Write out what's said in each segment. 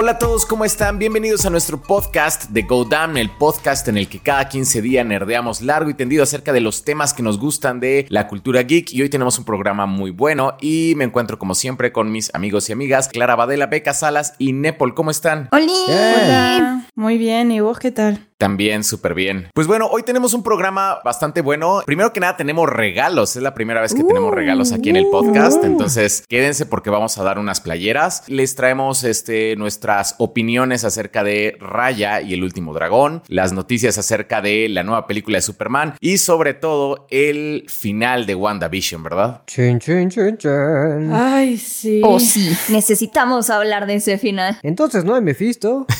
Hola a todos, ¿cómo están? Bienvenidos a nuestro podcast de Go Down, el podcast en el que cada 15 días nerdeamos largo y tendido acerca de los temas que nos gustan de la cultura geek. Y hoy tenemos un programa muy bueno y me encuentro como siempre con mis amigos y amigas Clara Badela, Beca Salas y Nepal. ¿Cómo están? Hola. Hola. Muy bien, ¿y vos qué tal? También súper bien. Pues bueno, hoy tenemos un programa bastante bueno. Primero que nada tenemos regalos. Es la primera vez que tenemos regalos aquí en el podcast. Entonces quédense porque vamos a dar unas playeras. Les traemos este, nuestras opiniones acerca de Raya y el último dragón, las noticias acerca de la nueva película de Superman y sobre todo el final de WandaVision, ¿verdad? Chin, chin, chin, chin. Ay, sí. Oh, sí. Necesitamos hablar de ese final. Entonces no hay Mephisto.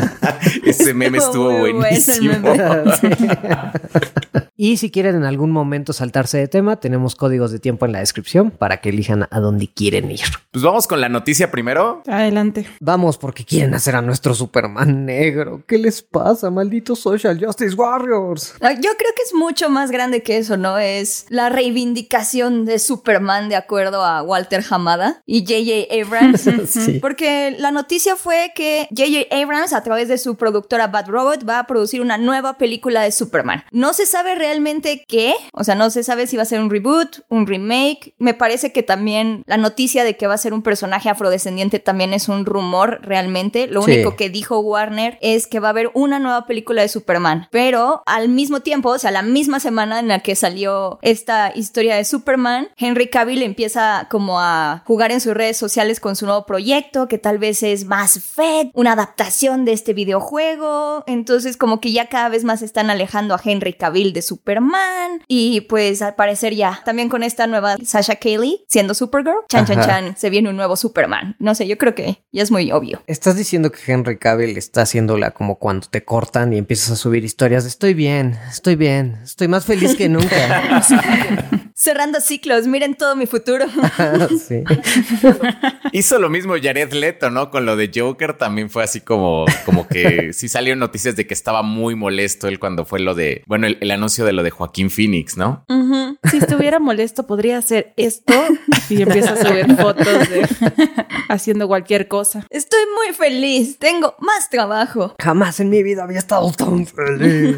Ese meme estuvo el buenísimo. y si quieren en algún momento saltarse de tema, tenemos códigos de tiempo en la descripción para que elijan a dónde quieren ir. Pues vamos con la noticia primero. Adelante. Vamos porque quieren hacer a nuestro Superman negro. ¿Qué les pasa, malditos Social Justice Warriors? No, Yo creo que es mucho más grande que eso, ¿no? Es la reivindicación de Superman de acuerdo a Walter Hamada y J.J. Abrams. Sí. Porque la noticia fue que J.J. Abrams, a través de su productora Bad Robot, va a producir una nueva película de Superman. No se sabe realmente qué, o sea, no se sabe si va a ser un reboot, un remake. Me parece que también la noticia de que va a ser un personaje afrodescendiente también es un rumor realmente. Lo Sí. único que dijo Warner es que va a haber una nueva película de Superman. Pero al mismo tiempo, o sea, la misma semana en la que salió esta historia de Superman, Henry Cavill empieza como a jugar en sus redes sociales con su nuevo proyecto, que tal vez es más Fed, una adaptación de este videojuego. Entonces, como que ya cada vez más están alejando a Henry Cavill de Superman. Y pues al parecer ya, también con esta nueva Sasha Cayley siendo Supergirl, chan chan Ajá. chan, se viene un nuevo Superman. No sé, yo creo que ya es muy obvio. Estás diciendo que Henry Cavill está haciéndola como cuando te cortan y empiezas a subir historias. de, Estoy bien, estoy bien, estoy más feliz que nunca. Cerrando ciclos, miren todo mi futuro. sí. Hizo lo mismo Jared Leto, ¿no? Con lo de Joker también fue así como, como que sí salieron noticias de que estaba muy molesto él cuando fue lo de, bueno, el, el anuncio de lo de Joaquín Phoenix, ¿no? Si estuviera molesto, podría hacer esto y empieza a subir fotos de haciendo cualquier cosa. Estoy muy feliz, tengo más trabajo. Jamás en mi vida había estado tan feliz.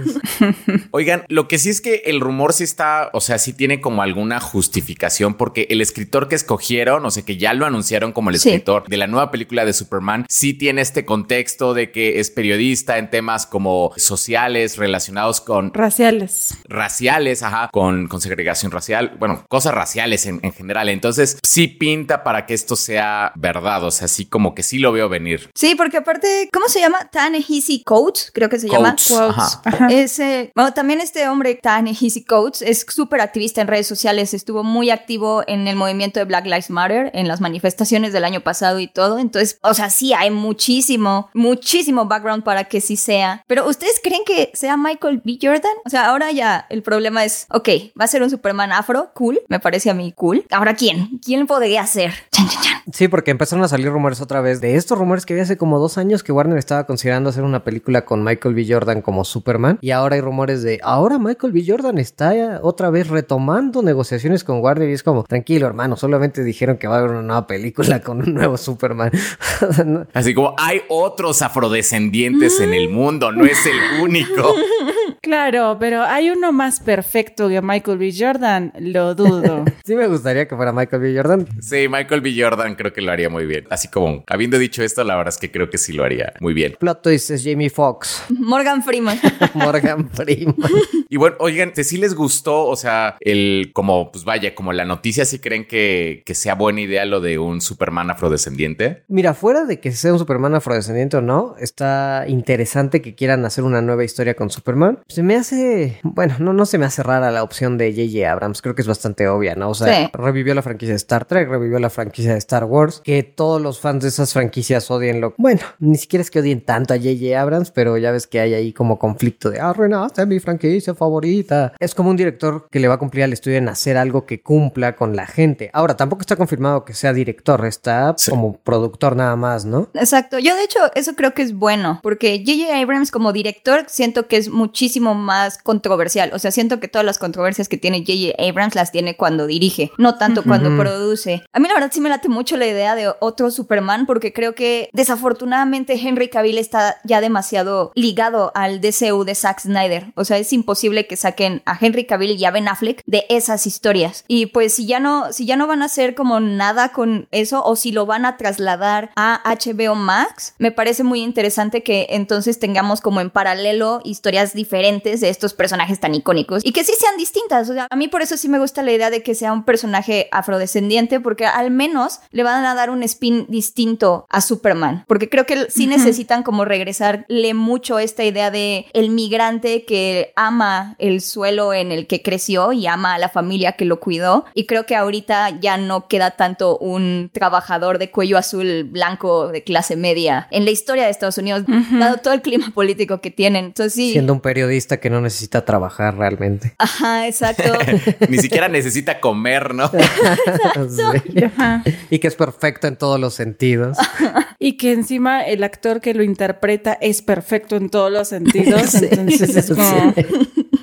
Oigan, lo que sí es que el rumor sí está, o sea, sí tiene como alguna justificación porque el escritor que escogieron, o sea, que ya lo anunciaron como el Sí. escritor de la nueva película de Superman, sí tiene este contexto de que es periodista en temas como sociales relacionados con Raciales. raciales, ajá, con, con segregación racial, bueno, cosas raciales en, en general. Entonces, sí pinta para que esto sea verdad, o sea, sí como que sí lo veo venir. Sí, porque aparte, ¿cómo se llama? Ta-Nehisi Coates, creo que se llama. Coates, ajá. Ajá. Ese, bueno, también este hombre, Ta-Nehisi Coates, es súper activista en redes sociales, estuvo muy activo en el movimiento de Black Lives Matter, en las manifestaciones del año pasado y todo. Entonces, o sea, sí hay muchísimo, muchísimo background para que sí sea. Pero ¿ustedes creen que sea Michael B. Jordan? O sea, ahora ya el problema es, ok, va a ser un Superman afro, cool, me parece a mí cool. Ahora, ¿quién? ¿Quién podría ser? Sí, porque empezaron a salir rumores otra vez de estos rumores que había hace como dos años que Warner estaba considerando hacer una película con Michael B. Jordan como Superman. Y ahora hay rumores de ahora Michael B. Jordan está otra vez retomando negociaciones con Warner. Y es como, tranquilo, hermano, solamente dijeron que va a haber una nueva película con un nuevo Superman. Así como hay otros afrodescendientes en el mundo, no es el único. Claro, pero hay uno más perfecto que Michael B. Jordan, lo dudo. sí me gustaría que fuera Michael B. Jordan. Sí, Michael B. Jordan creo que lo haría muy bien. Así como, habiendo dicho esto, la verdad es que creo que sí lo haría muy bien. Plot twist es Jamie Foxx, Morgan Freeman. Morgan Freeman. Y bueno, oigan, si les gustó, o sea, el como, pues vaya, como la noticia, si creen que, que sea buena idea lo de un Superman afrodescendiente. Mira, fuera de que sea un Superman afrodescendiente o no, está interesante que quieran hacer una nueva historia con Superman. Se me hace, bueno, no, no se me hace rara la opción de J.J. Abrams, creo que es bastante obvia, ¿no? O sea, Sí. revivió la franquicia de Star Trek, revivió la franquicia de Star Wars, que todos los fans de esas franquicias odien lo... Bueno, ni siquiera es que odien tanto a J.J. Abrams, pero ya ves que hay ahí como conflicto de, ah, Renata, mi franquicia favorita. Es como un director que le va a cumplir al estudio en hacer algo que cumpla con la gente. Ahora, tampoco está confirmado que sea director, está Sí. como productor nada más, ¿no? Exacto. Yo, de hecho, eso creo que es bueno, porque J.J. Abrams, como director, siento que es muchísimo muchísimo más controversial. O sea, siento que todas las controversias que tiene J.J. Abrams las tiene cuando dirige, no tanto cuando produce. A mí la verdad sí me late mucho la idea de otro Superman porque creo que desafortunadamente Henry Cavill está ya demasiado ligado al DCU de Zack Snyder. O sea, es imposible que saquen a Henry Cavill y a Ben Affleck de esas historias. Y pues si ya no, si ya no van a hacer como nada con eso o si lo van a trasladar a HBO Max, me parece muy interesante que entonces tengamos como en paralelo historias diferentes de estos personajes tan icónicos y que sí sean distintas. O sea, a mí por eso sí me gusta la idea de que sea un personaje afrodescendiente porque al menos le van a dar un spin distinto a Superman. Porque creo que sí necesitan como regresarle mucho esta idea de el migrante que ama el suelo en el que creció y ama a la familia que lo cuidó. Y creo que ahorita ya no queda tanto un trabajador de cuello azul blanco de clase media en la historia de Estados Unidos, dado todo el clima político que tienen. Entonces sí. Siendo un periodista que no necesita trabajar realmente. Ajá, exacto. Ni siquiera necesita comer, ¿no? Y que es perfecto en todos los sentidos. y que encima el actor que lo interpreta es perfecto en todos los sentidos. Entonces es como...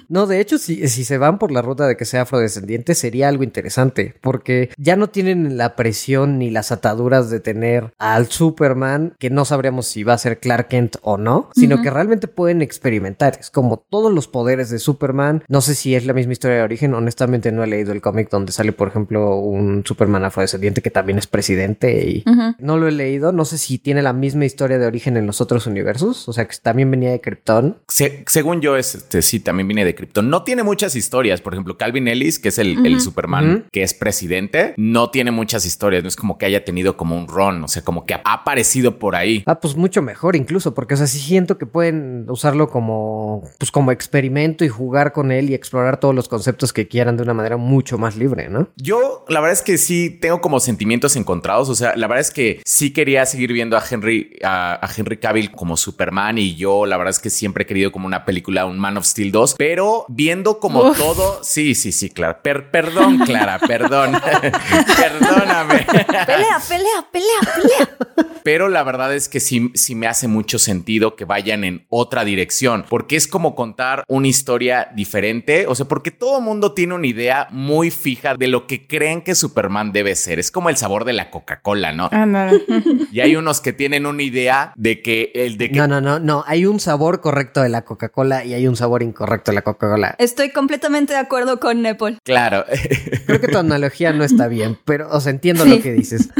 No, de hecho, si, si se van por la ruta de que sea afrodescendiente, sería algo interesante, porque ya no tienen la presión ni las ataduras de tener al Superman, que no sabríamos si va a ser Clark Kent o no, sino que realmente pueden experimentar. Es como todos los poderes de Superman. No sé si es la misma historia de origen, honestamente no he leído el cómic donde sale, por ejemplo, un Superman afrodescendiente que también es presidente y no lo he leído. No sé si tiene la misma historia de origen en los otros universos, o sea, que también venía de Krypton. según yo, este, sí, también viene de no tiene muchas historias. Por ejemplo, Calvin Ellis, que es el, Superman que es presidente, no tiene muchas historias. No es como que haya tenido como un ron, o sea, como que ha aparecido por ahí. Ah, pues mucho mejor incluso, porque o sea, sí siento que pueden usarlo como, pues como experimento y jugar con él y explorar todos los conceptos que quieran de una manera mucho más libre, ¿no? Yo, la verdad es que sí tengo como sentimientos encontrados. O sea, la verdad es que sí quería seguir viendo a Henry, a, Henry Cavill como Superman y yo, la verdad es que siempre he querido como una película, un Man of Steel 2, pero viendo como todo, sí, sí, sí, Clara. perdón, Clara, perdón. Perdóname. Pelea, pelea, pelea, pelea. Pero la verdad es que sí, sí me hace mucho sentido que vayan en otra dirección, porque es como contar una historia diferente, o sea, porque todo mundo tiene una idea muy fija de lo que creen que Superman debe ser. Es como el sabor de la Coca-Cola, ¿no? Ah, no. Y hay unos que tienen una idea de que el de que... No, no, no, no. Hay un sabor correcto de la Coca-Cola y hay un sabor incorrecto de la Coca-Cola. Estoy completamente de acuerdo con Nepal. Claro. Creo que tu analogía no está bien, pero os entiendo lo que dices.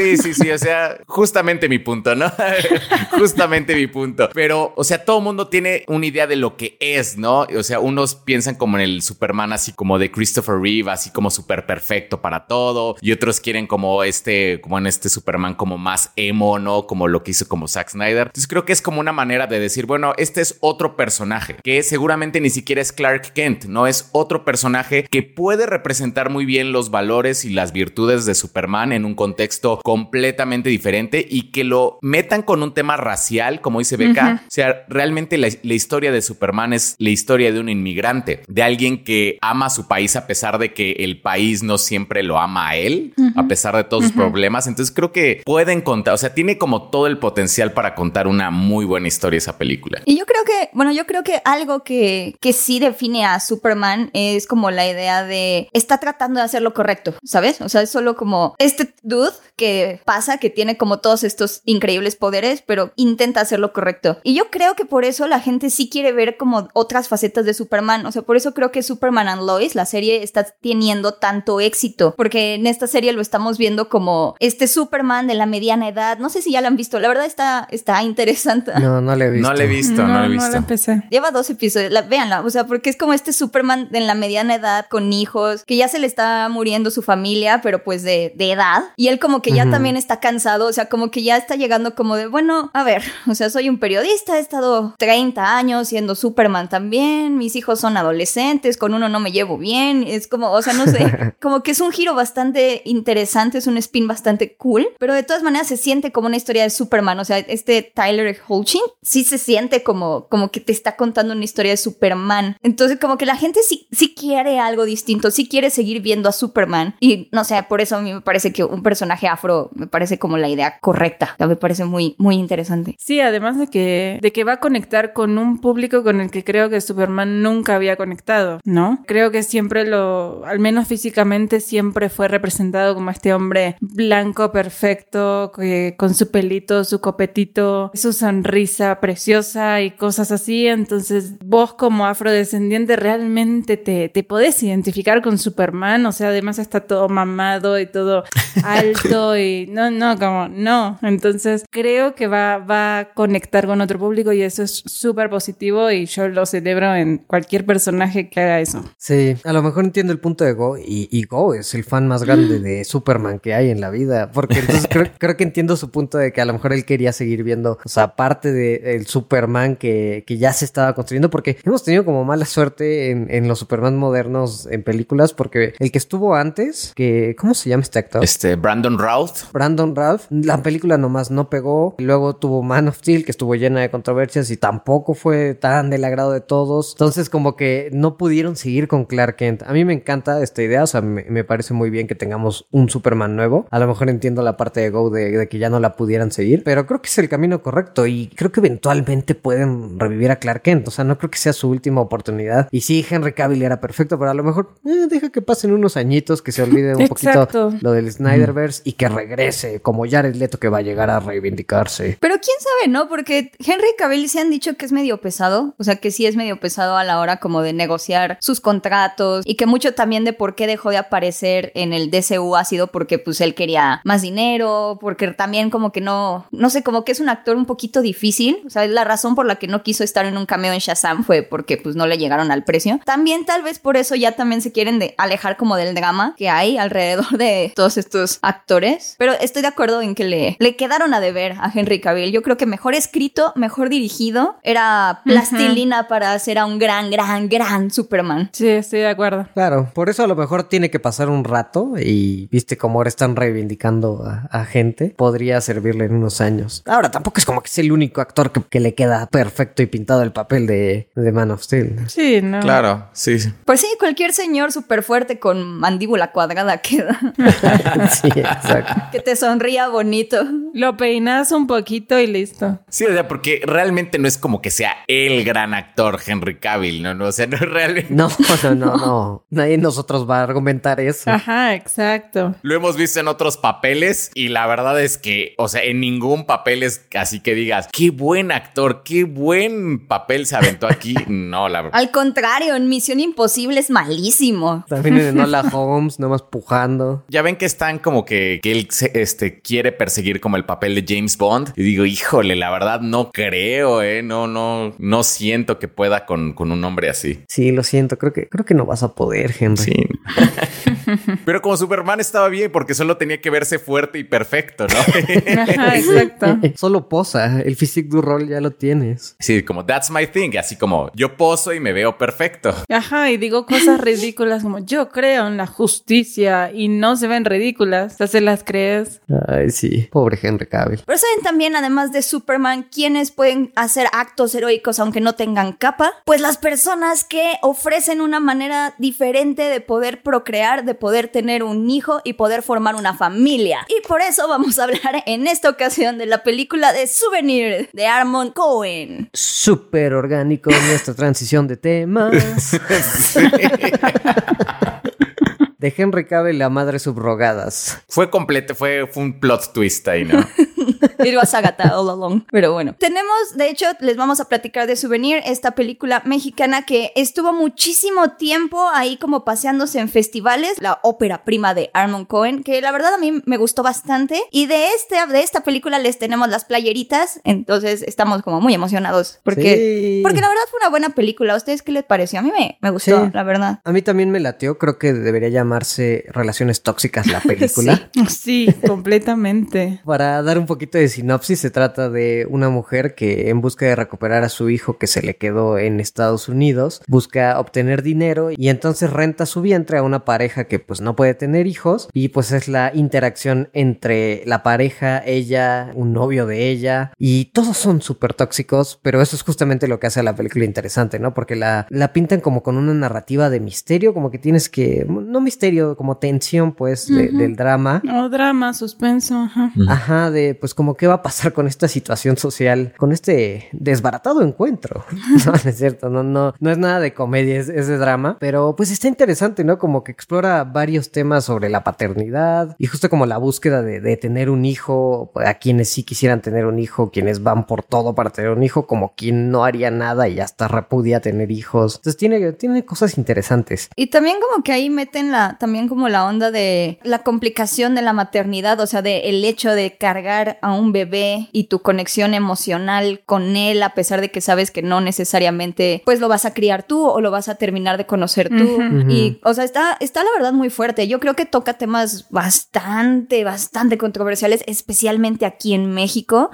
Sí, sí, sí, o sea, justamente mi punto, ¿no? justamente mi punto. Pero, o sea, todo mundo tiene una idea de lo que es, ¿no? O sea, unos piensan como en el Superman así como de Christopher Reeve, así como súper perfecto para todo, y otros quieren como este, como en este Superman como más emo, ¿no? Como lo que hizo como Zack Snyder. Entonces creo que es como una manera de decir, bueno, este es otro personaje que seguramente ni siquiera es Clark Kent, no es otro personaje que puede representar muy bien los valores y las virtudes de Superman en un contexto completamente diferente y que lo metan con un tema racial, como dice Beca. O sea, realmente la, historia de Superman es la historia de un inmigrante, de alguien que ama a su país a pesar de que el país no siempre lo ama a él, a pesar de todos sus problemas. Entonces creo que pueden contar, o sea, tiene como todo el potencial para contar una muy buena historia esa película. Y yo creo que, bueno, yo creo que algo que, que sí define a Superman es como la idea de está tratando de hacer lo correcto, ¿sabes? O sea, es solo como este dude que pasa, que tiene como todos estos increíbles poderes, pero intenta hacer lo correcto. Y yo creo que por eso la gente sí quiere ver como otras facetas de Superman. O sea, por eso creo que Superman and Lois, la serie, está teniendo tanto éxito. Porque en esta serie lo estamos viendo como este Superman de la mediana edad. No sé si ya la han visto. La verdad está, está interesante. No, no le he visto. No le he visto, no, le he visto. empecé. Lleva dos episodios. La, véanla. O sea, porque es como este Superman en la mediana edad con hijos, que ya se le está muriendo su familia, pero pues de, de edad. Y él como que ya también está cansado, o sea, como que ya está llegando como de, bueno, a ver, o sea, soy un periodista, he estado 30 años siendo Superman también, mis hijos son adolescentes, con uno no me llevo bien, es como, o sea, no sé, como que es un giro bastante interesante, es un spin bastante cool, pero de todas maneras se siente como una historia de Superman, o sea, este Tyler Holchin sí se siente como, como que te está contando una historia de Superman. Entonces, como que la gente sí, sí quiere algo distinto, sí quiere seguir viendo a Superman y no sé, por eso a mí me parece que un personaje afro me parece como la idea correcta. me parece muy, muy interesante. Sí, además de que, de que va a conectar con un público con el que creo que Superman nunca había conectado, ¿no? Creo que siempre lo, al menos físicamente, siempre fue representado como este hombre blanco, perfecto, que, con su pelito, su copetito, su sonrisa preciosa y cosas así. Entonces, vos como afrodescendiente realmente te, te podés identificar con Superman, o sea, además está todo mamado y todo alto y no, no, como no. Entonces, creo que va, va a conectar con otro público y eso es súper positivo y yo lo celebro en cualquier personaje que haga eso. Sí, a lo mejor entiendo el punto de Go y, y Go es el fan más grande de Superman que hay en la vida, porque entonces creo, creo que entiendo su punto de que a lo mejor él quería seguir viendo, o sea, parte del Superman que, que ya se estaba construyendo, porque hemos tenido como mala suerte en, en los Superman modernos en películas, porque el que estuvo antes, que, ¿cómo se llama este actor? Este, Brandon Routh. Brandon Ralph, la película nomás no pegó, y luego tuvo Man of Steel, que estuvo llena de controversias y tampoco fue tan del agrado de todos. Entonces, como que no pudieron seguir con Clark Kent. A mí me encanta esta idea, o sea, me, me parece muy bien que tengamos un Superman nuevo. A lo mejor entiendo la parte de Go de, de que ya no la pudieran seguir, pero creo que es el camino correcto y creo que eventualmente pueden revivir a Clark Kent. O sea, no creo que sea su última oportunidad. Y sí, Henry Cavill era perfecto, pero a lo mejor eh, deja que pasen unos añitos, que se olvide un Exacto. poquito lo del Snyderverse y que regrese como Jared Leto que va a llegar a reivindicarse. Pero quién sabe, ¿no? Porque Henry Cavill se han dicho que es medio pesado, o sea, que sí es medio pesado a la hora como de negociar sus contratos y que mucho también de por qué dejó de aparecer en el DCU ha sido porque pues él quería más dinero, porque también como que no, no sé, como que es un actor un poquito difícil, o sea, la razón por la que no quiso estar en un cameo en Shazam fue porque pues no le llegaron al precio. También tal vez por eso ya también se quieren alejar como del drama que hay alrededor de todos estos actores, pero estoy de acuerdo en que le, le quedaron a deber a Henry Cavill. Yo creo que mejor escrito, mejor dirigido, era plastilina para hacer a un gran, gran, gran Superman. Sí, estoy de acuerdo. Claro, por eso a lo mejor tiene que pasar un rato y viste cómo ahora están reivindicando a, a gente, podría servirle en unos años. Ahora, tampoco es como que es el único actor que, que le queda perfecto y pintado el papel de, de Man of Steel. Sí, no. Claro, sí. sí. Pues sí, cualquier señor súper fuerte con mandíbula cuadrada queda. sí, exacto. Que te sonría bonito. Lo peinas un poquito y listo. Sí, o sea, porque realmente no es como que sea el gran actor Henry Cavill, ¿no? no o sea, no es realmente. No, no, no, no. Nadie de nosotros va a argumentar eso. Ajá, exacto. Lo hemos visto en otros papeles y la verdad es que, o sea, en ningún papel es así que digas, qué buen actor, qué buen papel se aventó aquí. No, la verdad. Al contrario, en Misión Imposible es malísimo. También en Enola Holmes, nomás pujando. Ya ven que están como que, que él se- este, quiere perseguir como el papel de James Bond. Y digo, híjole, la verdad no creo, ¿eh? No, no, no siento que pueda con, con un hombre así. Sí, lo siento, creo que, creo que no vas a poder, Henry. Sí. Pero como Superman estaba bien porque solo tenía que verse fuerte y perfecto, ¿no? Ajá, exacto. Solo posa, el physique du rol ya lo tienes. Sí, como that's my thing, así como yo poso y me veo perfecto. Ajá, y digo cosas ridículas como yo creo en la justicia y no se ven ridículas. O sea, se las crees. Ay, sí, pobre Henry Cavill. Pero saben también, además de Superman, quiénes pueden hacer actos heroicos aunque no tengan capa? Pues las personas que ofrecen una manera diferente de poder procrear, de poder tener un hijo y poder formar una familia. Y por eso vamos a hablar en esta ocasión de la película de Souvenir de Armond Cohen. Súper orgánico nuestra transición de temas. De Henry Cavill, la madre subrogadas. Fue completo, fue, fue un plot twist ahí, ¿no? It was Agatha all along. Pero bueno, tenemos, de hecho, les vamos a platicar de Souvenir, esta película mexicana que estuvo muchísimo tiempo ahí como paseándose en festivales, la ópera prima de Armond Cohen, que la verdad a mí me gustó bastante. Y de, este, de esta película les tenemos las playeritas, entonces estamos como muy emocionados. Porque, Sí. porque la verdad fue una buena película. ¿A ustedes qué les pareció? A mí me, me gustó, Sí. la verdad. A mí también me latió, creo que debería llamarse Relaciones Tóxicas la película. Sí, completamente. Para dar un poquito de sinopsis. Se trata de una mujer que en busca de recuperar a su hijo que se le quedó en Estados Unidos, busca obtener dinero y entonces renta su vientre a una pareja que pues no puede tener hijos y pues es la interacción entre la pareja, ella, un novio de ella y todos son súper tóxicos, pero eso es justamente lo que hace a la película interesante, ¿no? Porque la, la pintan como con una narrativa de misterio, como que tienes que, no misterio, como tensión pues del drama. O drama, suspenso, ajá. Ajá, de pues como qué va a pasar con esta situación social, con este desbaratado encuentro. no, no es cierto, no, no, no es nada de comedia, es, de drama, pero pues está interesante, ¿no? Como que explora varios temas sobre la paternidad y justo como la búsqueda de, de tener un hijo, a quienes sí quisieran tener un hijo, quienes van por todo para tener un hijo, como quien no haría nada y hasta repudia tener hijos. Entonces tiene, tiene cosas interesantes. Y también como que ahí meten la, también como la onda de la complicación de la maternidad, o sea, de el hecho de cargar a un bebé y tu conexión emocional con él, a pesar de que sabes que no necesariamente pues lo vas a criar tú o lo vas a terminar de conocer tú. Y, o sea, está, está la verdad muy fuerte. Yo creo que toca temas bastante, bastante controversiales, especialmente aquí en México.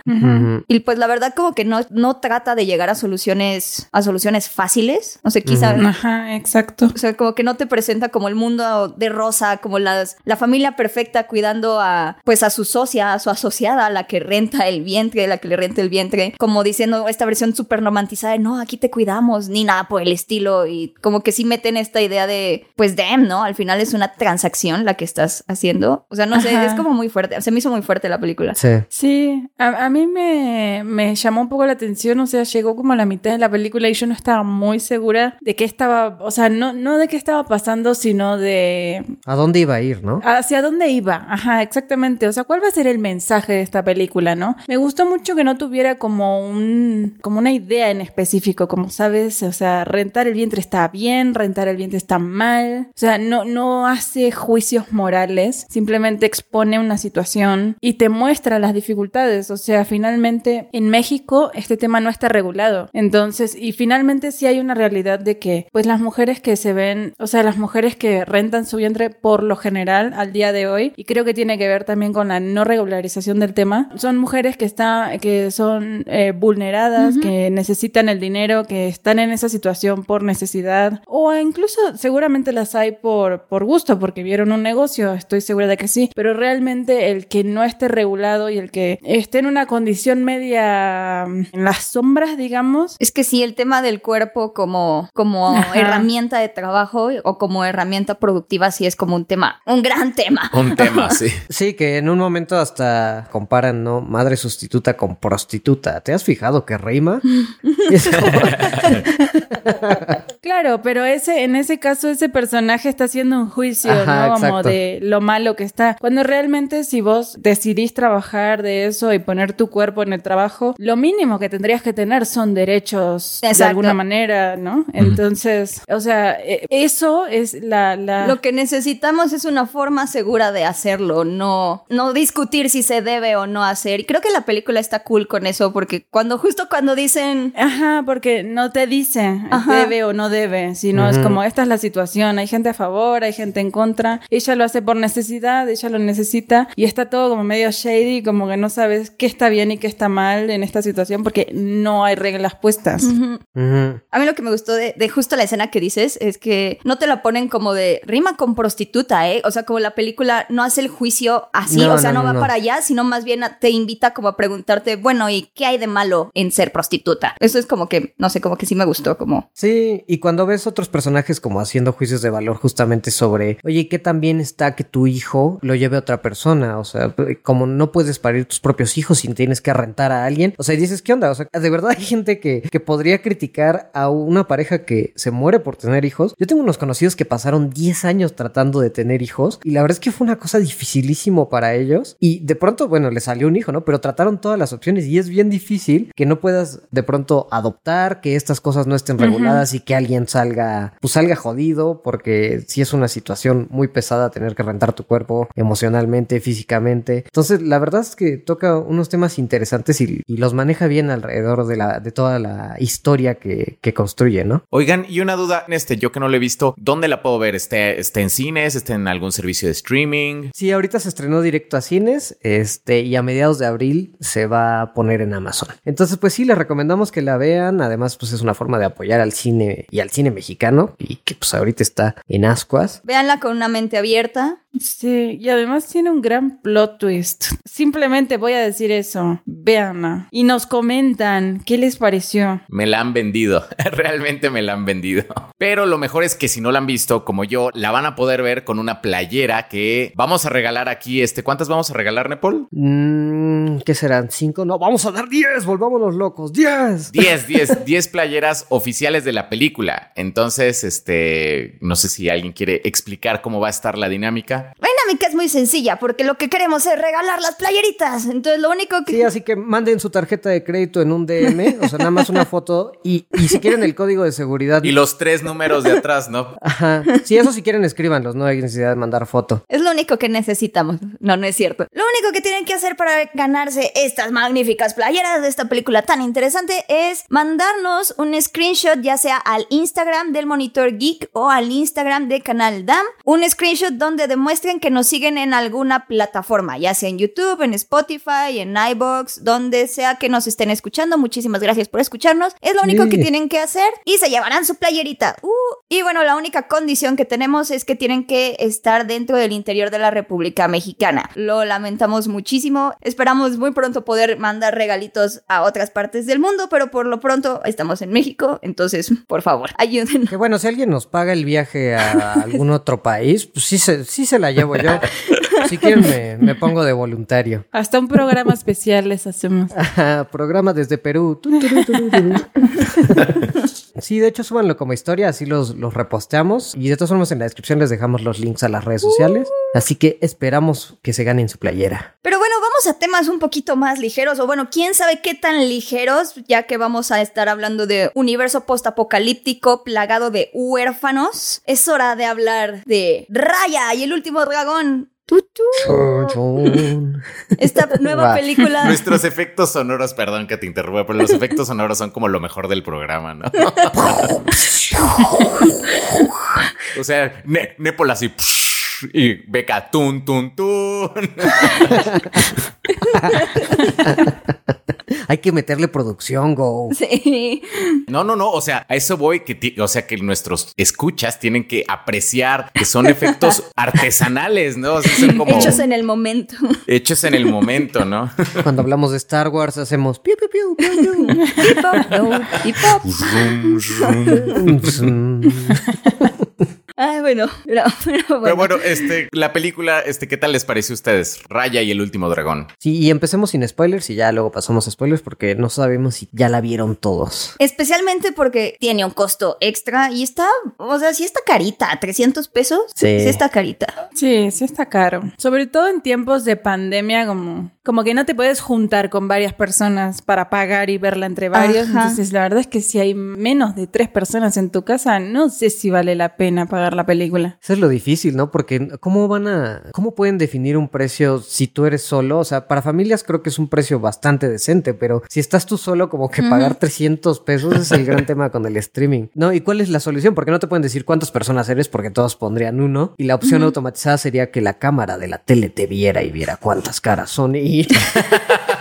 Y pues la verdad como que no, no trata de llegar a soluciones, a soluciones fáciles. O sea, quizá... Ajá, exacto. O sea, como que no te presenta como el mundo de rosa, como las, la familia perfecta cuidando a, pues a su socia, a su asociada, a la que renta el vientre, la que le renta el vientre, como diciendo esta versión súper romantizada de, no, aquí te cuidamos, ni nada por el estilo. Y como que sí meten esta idea de, pues, damn, ¿no? Al final es una transacción la que estás haciendo. O sea, no sé, es como muy fuerte. Se me hizo muy fuerte la película. Sí. Sí, a, mí me, me llamó un poco la atención, o sea, llegó como a la mitad de la película y yo no estaba muy segura de qué estaba, o sea, no, no de qué estaba pasando, sino de... ¿A dónde iba a ir, no? Hacia dónde iba, ajá, exactamente. O sea, ¿cuál va a ser el mensaje de esta película, no? Me gustó mucho que no tuviera como un, como una idea en específico, como sabes, o sea, rentar el vientre está bien, rentar el vientre está mal. O sea, no, no hace juicios morales, simplemente expone una situación y te muestra las dificultades. O sea, finalmente en México este tema no está regulado. Entonces, y finalmente sí hay una realidad de que, pues las mujeres que se ven, o sea, las mujeres que rentan su vientre por lo general al día de hoy, y creo que tiene que ver también con la no regularización del tema, son mujeres que están, que son eh, vulneradas, que necesitan el dinero, que están en esa situación por necesidad, o incluso seguramente las hay por, por gusto, porque vieron un negocio, estoy segura de que sí, pero realmente el que no esté regulado y el que esté en una condición media mm, en las sombras, digamos. Es que sí, el tema del cuerpo como, como herramienta de trabajo o como herramienta productiva sí es como un tema, un gran tema. Un tema, sí. sí, que en un momento hasta comparan, ¿no? Madre sustituta con prostituta. ¿Te has fijado que rima? claro, pero ese, en ese caso, ese personaje está haciendo un juicio, ¿no? Como de lo malo que está. Cuando realmente si vos decidís trabajar de eso y poner tu cuerpo en el trabajo, lo mínimo que tendrías que tener son derechos de alguna manera, ¿no? Entonces, o sea, e, eso es la, la... Lo que necesitamos es una forma segura de hacerlo, no, no discutir si se debe o no hacer. Y creo que la película está cool con eso, porque cuando, justo cuando dicen... Ajá, porque no te dice debe o no debe, sino es como esta es la situación, hay gente a favor, hay gente en contra, ella lo hace por necesidad, ella lo necesita y está todo como medio shady, como que no sabes qué está bien y qué está mal en esta situación porque no hay reglas puestas. A mí lo que me gustó de, justo la escena que dices es que no te la ponen como de rima con prostituta, ¿eh? O sea, como la película no hace el juicio así, o sea, no, va para allá, sino más bien te invita como a preguntarte, bueno, ¿y qué hay de malo en ser prostituta? Eso es como que, no sé, como que sí me gustó, como... Sí, y cuando ves otros personajes como haciendo juicios de valor justamente sobre, oye, ¿qué tan bien está que tu hijo lo lleve a otra persona? O sea, como no puedes parir tus propios hijos y tienes que rentar a alguien. O sea, y dices, ¿qué onda? O sea, de verdad hay gente que, que podría criticar a una pareja que se muere por tener hijos. Yo tengo unos conocidos que pasaron 10 años tratando de tener hijos y la verdad es que fue una cosa dificilísimo para ellos y de pronto, bueno, le salió un hijo, ¿no? Pero trataron todas las opciones y es bien difícil que no puedas de pronto adoptar, que estas cosas no estén reguladas y que alguien salga, pues salga jodido porque si es una situación muy pesada tener que rentar tu cuerpo emocionalmente, físicamente. Entonces, la verdad es que toca unos temas interesantes y, los maneja bien alrededor de, la, de toda la historia que, que construye, ¿no? Oigan, y una duda, este, yo que no lo he visto, ¿dónde la puedo ver? ¿Está, está en cines? ¿Está en algún servicio de streaming? Sí, ahorita se estrenó directo a cines, este, y a mediados de abril se va a poner en Amazon. Entonces, pues sí, les recomendamos que la vean. Además, pues es una forma de apoyar al cine y al cine mexicano y que pues ahorita está en ascuas. Véanla con una mente abierta. Sí, y además tiene un gran plot twist. Simplemente voy a decir eso. Véanla. Y nos comentan qué les pareció. Me la han vendido. Realmente me la han vendido. Pero lo mejor es que si no la han visto, como yo, la van a poder ver con una playera que vamos a regalar aquí. Este, ¿cuántas vamos a regalar, Nepal? Mm, ¿Qué serán? ¿Cinco? No, vamos a dar diez. Volvámonos locos. ¡Diez! 10, 10, 10 playeras oficiales de la película. Entonces, este, no sé si alguien quiere explicar cómo va a estar la dinámica. La dinámica es muy sencilla porque lo que queremos es regalar las playeritas. Entonces lo único que... Sí, así que manden su tarjeta de crédito en un DM, o sea, nada más una foto y, y si quieren el código de seguridad. Y los tres números de atrás, ¿no? Ajá. Sí, eso si quieren escríbanlos, no hay necesidad de mandar foto. Es lo único que necesitamos. No, no es cierto. Lo único que tienen que hacer para ganarse estas magníficas playeras de esta película tan interesante es mandarnos un screenshot ya sea al Instagram del Monitor Geek o al Instagram de Canal DAM. Un screenshot donde demuestren que nos siguen en alguna plataforma, ya sea en YouTube, en Spotify, en iBox, donde sea que nos estén escuchando. Muchísimas gracias por escucharnos. Es lo único Sí. que tienen que hacer y se llevarán su playerita. Uh, y bueno, la única condición que tenemos es que tienen que estar dentro del interior de la República Mexicana. Lo lamentamos muchísimo. Esperamos muy pronto poder mandar regalitos a otras partes del mundo, pero por lo pronto estamos en México, entonces por favor, ayúdenos. Que bueno, si alguien nos paga el viaje a algún otro país, pues sí se, sí se la llevo yo. Si quieren, me, me pongo de voluntario. Hasta un programa especial les hacemos. Ajá, programa desde Perú. Sí, de hecho, súbanlo como historia, así los, los reposteamos. Y de todas formas, en la descripción les dejamos los links a las redes sociales. Así que esperamos que se ganen su playera. Pero bueno, vamos a temas un poquito más ligeros, o bueno, quién sabe qué tan ligeros, ya que vamos a estar hablando de universo postapocalíptico plagado de huérfanos. Es hora de hablar de Raya y el último dragón. Tutú. Esta nueva Va. película. Nuestros efectos sonoros, perdón que te interrumpa, pero los efectos sonoros son como lo mejor del programa, ¿no? o sea, ne Nepal así. Y Beca, tun, tun, tun. Hay que meterle producción, go. Sí. No, no, no. O sea, a eso voy. Que ti- o sea, que nuestros escuchas tienen que apreciar que son efectos artesanales, ¿no? O sea, son como Hechos en el momento. hechos en el momento, ¿no? Cuando hablamos de Star Wars, hacemos piu, piu, piu, piu, piu. Hip hop, no, hip hop. Ah, bueno, pero, pero bueno. Pero bueno, este, la película, este, ¿qué tal les pareció a ustedes? Raya y el último dragón. Sí, y empecemos sin spoilers y ya luego pasamos a spoilers porque no sabemos si ya la vieron todos. Especialmente porque tiene un costo extra y está, o sea, sí está carita, 300 pesos. Sí. está carita. Sí, sí está caro. Sobre todo en tiempos de pandemia, como, como que no te puedes juntar con varias personas para pagar y verla entre varios. Ajá. Entonces, la verdad es que si hay menos de tres personas en tu casa, no sé si vale la pena pagar la película. Eso es lo difícil, ¿no? Porque ¿cómo van a, cómo pueden definir un precio si tú eres solo? O sea, para familias creo que es un precio bastante decente, pero si estás tú solo, como que pagar 300 pesos es el gran tema con el streaming. No, ¿y cuál es la solución? Porque no te pueden decir cuántas personas eres porque todos pondrían uno y la opción automatizada sería que la cámara de la tele te viera y viera cuántas caras son y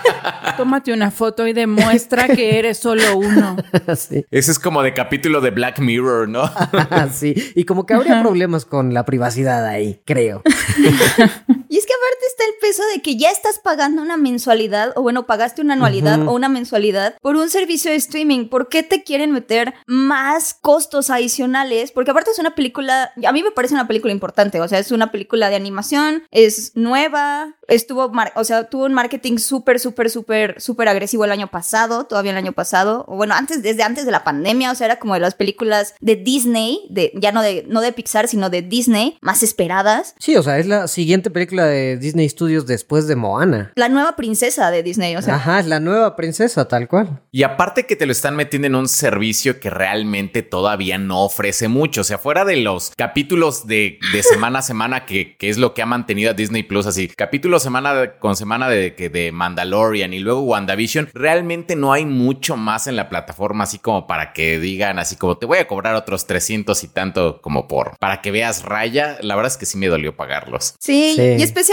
Tómate una foto y demuestra que eres solo uno. así. Ese es como de capítulo de Black Mirror, ¿no? Así. Y como que habría problemas con la privacidad ahí, creo. Y es que aparte está el peso de que ya estás pagando una mensualidad, o bueno, pagaste una anualidad o una mensualidad por un servicio de streaming. ¿Por qué te quieren meter más costos adicionales? Porque aparte es una película, a mí me parece una película importante, o sea, es una película de animación, es nueva, estuvo, o sea, tuvo un marketing súper, súper, súper, súper agresivo el año pasado, todavía el año pasado, o bueno, antes, desde antes de la pandemia, o sea, era como de las películas de Disney, de, ya no de, no de Pixar, sino de Disney, más esperadas. Sí, o sea, es la siguiente película de Disney Studios después de Moana. La nueva princesa de Disney, o sea. Ajá, es la nueva princesa, tal cual. Y aparte que te lo están metiendo en un servicio que realmente todavía no ofrece mucho. O sea, fuera de los capítulos de, de semana a semana, que, que es lo que ha mantenido a Disney Plus así, capítulo semana con semana de, que de Mandalorian y luego WandaVision, realmente no hay mucho más en la plataforma, así como para que digan, así como te voy a cobrar otros 300 y tanto como por, para que veas raya. La verdad es que sí me dolió pagarlos. Sí, Sí. y especialmente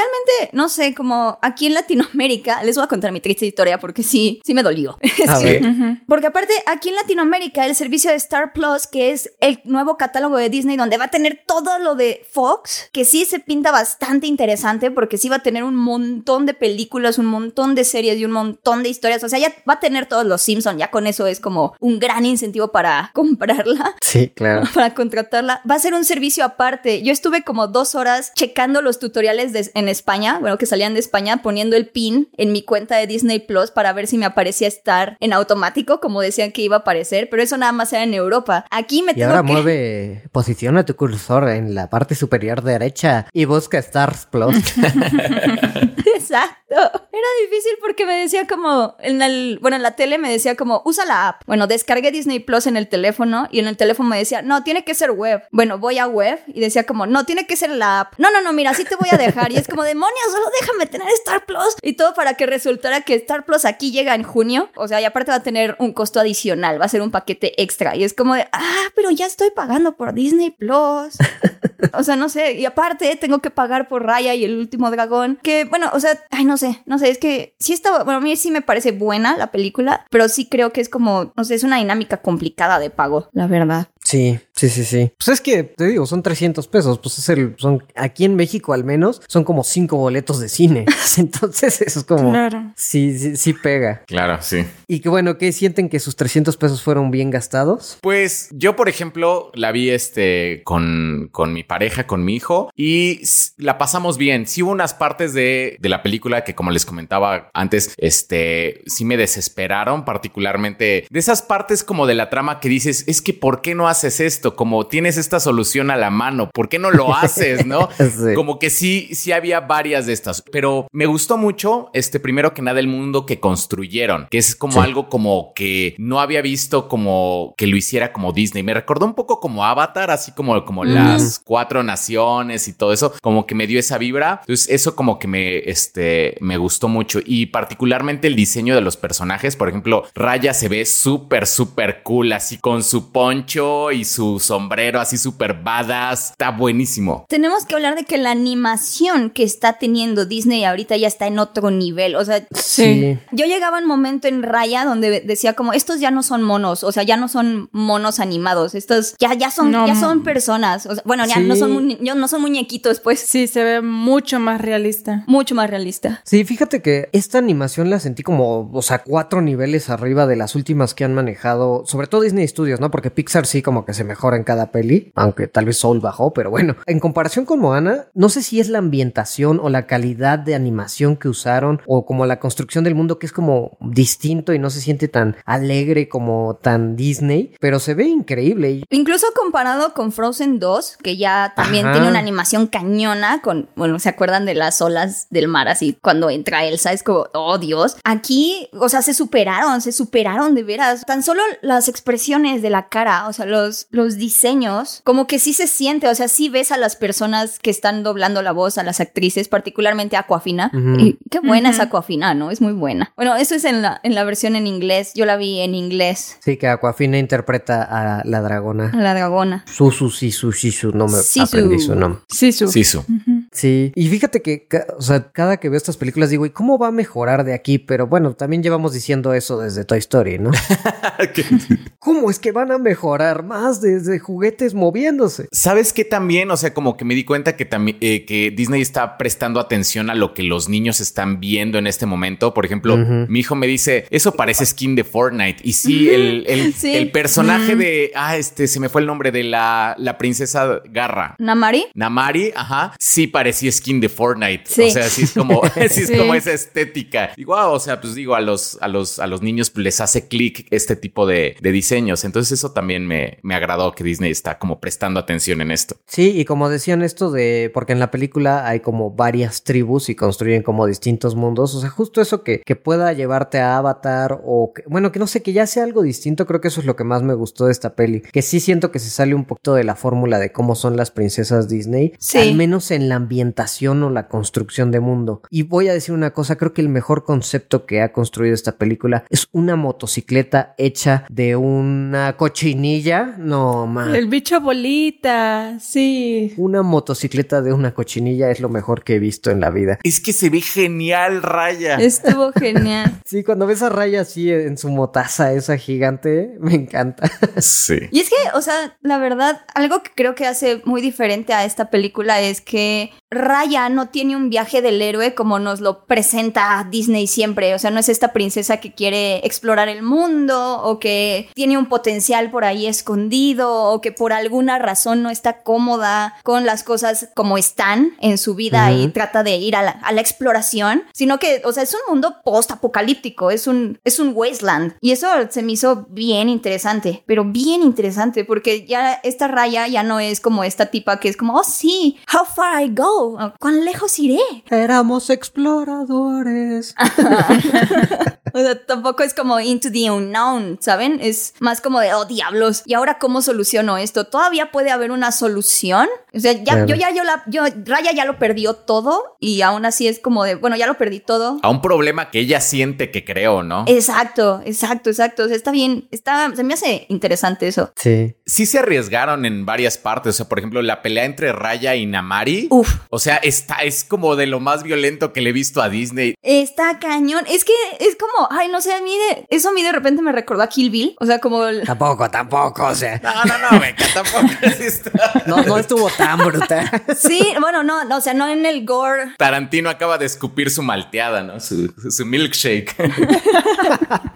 no sé, como aquí en Latinoamérica, les voy a contar mi triste historia porque sí, sí me dolió. A Sí. ver. Porque aparte, aquí en Latinoamérica, el servicio de Star Plus, que es el nuevo catálogo de Disney, donde va a tener todo lo de Fox, que sí se pinta bastante interesante, porque sí va a tener un montón de películas, un montón de series y un montón de historias. O sea, ya va a tener todos los Simpsons, ya con eso es como un gran incentivo para comprarla Sí, claro. para contratarla. Va a ser un servicio aparte. Yo estuve como dos horas checando los tutoriales de- en España, bueno, que salían de España, poniendo el pin en mi cuenta de Disney Plus para ver si me aparecía estar en automático, como decían que iba a aparecer, pero eso nada más era en Europa. Aquí me Y tengo ahora que... mueve, posiciona tu cursor en la parte superior derecha y busca Stars Plus. Exacto. Era difícil porque me decía como, en el, bueno, en la tele me decía como, usa la app. Bueno, descargué Disney Plus en el teléfono y en el teléfono me decía, no, tiene que ser web. Bueno, voy a web y decía como, no, tiene que ser la app. No, no, no, mira, sí te voy a dejar. Y es como, demonios, solo déjame tener Star Plus. Y todo para que resultara que Star Plus aquí llega en junio. O sea, y aparte va a tener un costo adicional, va a ser un paquete extra. Y es como de, ah, pero ya estoy pagando por Disney Plus. O sea, no sé. Y aparte, tengo que pagar por Raya y el último dragón. Que, bueno, o sea, ay, no sé. No sé, es que sí está. Bueno, a mí sí me parece buena la película. Pero sí creo que es como, no sé, es una dinámica complicada de pago, la verdad. Sí, sí, sí, sí. Pues es que, te digo, son 300 pesos. Pues es el, son, aquí en México al menos, son como cinco boletos de cine. Entonces eso es como... Claro. Sí, sí, sí pega. Claro, sí. Y que bueno, ¿qué sienten que sus 300 pesos fueron bien gastados? Pues yo, por ejemplo, la vi este con, con mi pareja, con mi hijo, y la pasamos bien. Sí hubo unas partes de, de la película que, como les comentaba antes, este, sí me desesperaron, particularmente de esas partes como de la trama que dices, es que ¿por qué no haces esto? Como tienes esta solución a la mano, ¿por qué no lo haces? ¿No? Sí. Como que sí, sí había varias de estas, pero me gustó mucho, este, primero que nada, el mundo que construyeron, que es como Sí. algo como que no había visto como que lo hiciera como Disney. Me recordó un poco como Avatar, así como, como las cuatro naciones y todo eso, como que me dio esa vibra. Entonces, eso como que me, este, me gustó mucho y particularmente el diseño de los personajes. Por ejemplo, Raya se ve súper, súper cool, así con su poncho y su sombrero, así súper badass. Está buenísimo. Tenemos que hablar de que la animación que está teniendo Disney ahorita ya está en otro nivel. O sea, Sí. Yo llegaba a un momento en Raya donde decía como estos ya no son monos, o sea, ya no son monos animados, estos ya ya son No. ya son personas, o sea, bueno, ya Sí. no son no son muñequitos, pues Sí, se ve mucho más realista. mucho más realista. Sí, fíjate que esta animación la sentí como, o sea, cuatro niveles arriba de las últimas que han manejado, sobre todo Disney Studios, ¿no? Porque Pixar sí como que se mejora en cada peli, aunque tal vez Soul bajó, pero bueno, en comparación con Moana, no sé si es la ambientación o la calidad de animación que usaron o como la construcción del mundo que es como distinto y no se siente tan alegre como tan Disney, pero se ve increíble. Incluso comparado con Frozen 2, que ya también Ajá. tiene una animación cañona con, bueno, ¿se acuerdan de las olas del mar así cuando entra Elsa? Es como, oh Dios. Aquí, o sea, se superaron, se superaron de veras. Tan solo las expresiones de la cara, o sea, los, los diseños, como que sí se siente, o sea, sí ves a las personas que están doblando la voz, a las actrices, particularmente Aquafina. Y qué buena es. Aquafina, ¿no? Es muy buena. Bueno, eso es en la, en la versión en inglés. Yo la vi en inglés. Sí, que Aquafina interpreta a la dragona. A la dragona. Susu, Sisu, Sisu, no me Sisu. aprendí su nombre. Sí, su. Sisu. Sí, y fíjate que, o sea, cada que veo estas películas digo, ¿y cómo va a mejorar de aquí? Pero bueno, también llevamos diciendo eso desde Toy Story, ¿no? ¿Cómo es que van a mejorar más desde juguetes moviéndose? ¿Sabes qué también? O sea, como que me di cuenta que también eh, que Disney está prestando atención a lo que los niños están viendo en este momento. Por ejemplo, mi hijo me dice, eso parece skin de Fortnite. Y sí, el, el, Sí. el personaje de, ah, este, se me fue el nombre de la, la princesa Garra. ¿Namari? Namari, ajá, sí parecía skin de Fortnite. Sí. O sea, sí es como, sí es Sí. como esa estética. Y wow, o sea, pues digo, a los, a los, a los niños pues, les hace clic este tipo de, de diseños. Entonces, eso también me, me agradó que Disney está como prestando atención en esto. Sí, y como decían esto de, porque en la película hay como varias tribus y construyen como distintos mundos, o sea, justo eso que, que pueda llevarte a Avatar o, que- bueno, que no sé, que ya sea algo distinto, creo que eso es lo que más me gustó de esta peli, que sí siento que se sale un poquito de la fórmula de cómo son las princesas Disney, Sí. al menos en la ambientación o la construcción de mundo. Y voy a decir una cosa, creo que el mejor concepto que ha construido esta película es una motocicleta hecha de una cochinilla. No, man. El bicho bolita, sí. Una motocicleta de una cochinilla es lo mejor que he visto en la vida. Es que se ve genial, Raya. Estuvo genial. Sí, cuando ves a Raya así en su motaza esa gigante, me encanta. Sí. Y es que, o sea, la verdad, algo que creo que hace muy diferente a esta película es que Raya no tiene un viaje del héroe como nos lo presenta Disney siempre. O sea, no es esta princesa que quiere explorar el mundo o que tiene un potencial por ahí escondido o que por alguna razón no está cómoda con las cosas como están en su vida y trata de ir a la, a la exploración, sino que, o sea, es un mundo post-apocalíptico, es un, es un wasteland. Y eso se me hizo bien interesante, pero bien interesante porque ya esta Raya ya no es como esta tipa que es como, oh sí, how far I go, cuán lejos iré. Éramos exploradores. O sea, tampoco es como into the unknown, ¿saben? Es más como de, oh diablos, ¿y ahora cómo soluciono esto? ¿Todavía puede haber una solución? O sea, ya, yo ya, yo la, yo, Raya ya lo perdió todo y aún así es como de, bueno, ya lo perdí todo. A un problema que ella siente que creó, ¿no? Exacto, exacto, exacto. O sea, está bien, está, se me hace interesante eso. Sí. Sí se arriesgaron en varias partes. O sea, por ejemplo, la pelea entre Raya y Namari. Uf. O sea, está, es como de lo más violento que le he visto a Disney. Está cañón. Es que es como, ay, no sé, a mí de, eso a mí de repente me recordó a Kill Bill. O sea, como, el- Tampoco, tampoco, o sea. No, no, no, Beca, tampoco. No, no estuvo tan brutal. sí, bueno, no, no, o sea, no en el gore. Tarantino acaba de escupir su malteada, ¿no? Su, su milkshake.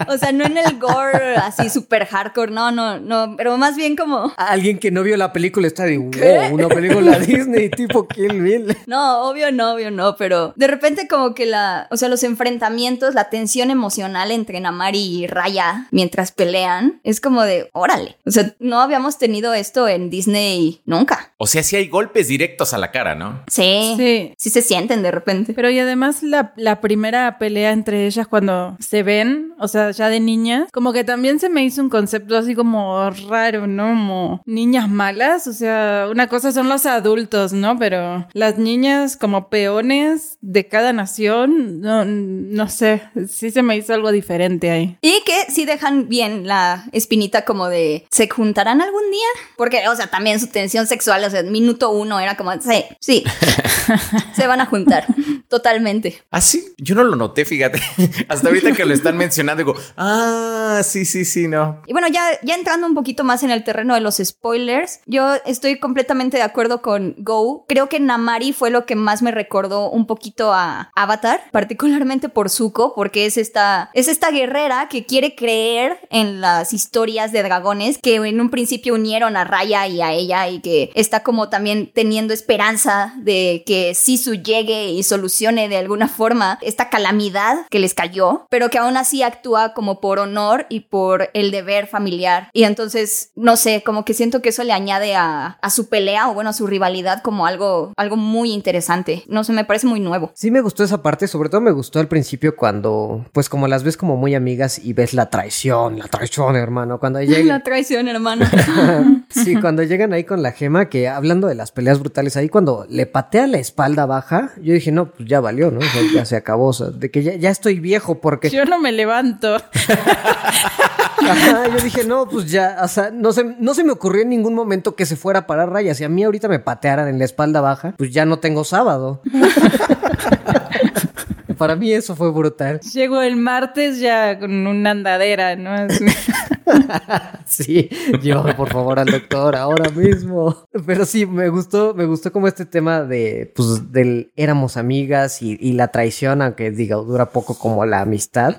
O sea, no en el gore así súper hardcore, no, no, no, pero más bien como, Alguien que no vio la película está de, wow, una película Disney tipo Kill Bill. no, obvio no, obvio no, pero de repente como que la, o sea, los enfrentamientos, la tensión emocional entre Namari y Raya mientras pelean, es como de, órale, o sea, no habíamos tenido esto en Disney nunca. O sea, sí hay golpes directos a la cara, ¿no? Sí, sí, Sí. se sienten de repente. Pero y además la, la primera pelea entre ellas cuando se ven, o sea, ya de niñas, como que también se me hizo un concepto así como raro, ¿no? Como niñas malas, o sea, una cosa son los adultos, ¿no? Pero las niñas como peones de cada nación, no, no sé, sí se me hizo algo diferente ahí. Y que sí dejan bien la espinita como de, ¿se juntarán algún día? Porque, o sea, también su tensión sexual, o sea, minuto uno era como, sí, sí, se van a juntar, totalmente. Ah, sí. Yo no lo noté, fíjate. Hasta ahorita que lo están mencionando, digo, ah, sí, sí, sí, no. Y bueno, ya, ya entrando un poquito más en el terreno de los spoilers, yo estoy completamente de acuerdo con Go. Creo que Namari fue lo que más me recordó un poquito a Avatar, particularmente por Zuko, porque es esta, es esta guerrera que quiere creer en las historias de dragones que en un principio unieron a Raya y a ella y que está como también teniendo esperanza de que Sisu llegue y solucione de alguna forma esta calamidad que les cayó, pero que aún así actúa como por honor y por el deber familiar. Y entonces, no sé, como que siento que eso le añade a, a su pelea o bueno, a su rivalidad como algo, algo muy interesante. No sé, me parece muy nuevo. Sí me gustó esa parte, sobre todo me gustó al principio cuando, pues como las ves como muy amigas y ves la traición, la traición, hermano, cuando La llegan, traición, hermano. sí, cuando llegan ahí con la gema, que hablando de las peleas brutales, ahí cuando le patea la espalda baja, yo dije, no, pues ya valió, ¿no? O sea, ya se acabó, o sea, de que ya, ya estoy viejo porque... Yo no me levanto. Ajá, yo dije, no, pues ya, o sea, no se, no se me ocurrió en ningún momento que se fuera a parar rayas. Si a mí ahorita me patearan en la espalda baja, pues ya no tengo sábado. Para mí eso fue brutal. Llego el martes ya con una andadera, ¿no? Sí, llévame por favor al doctor ahora mismo. Pero sí, me gustó, me gustó como este tema de, pues, del éramos amigas y, y la traición, aunque diga, dura poco como la amistad.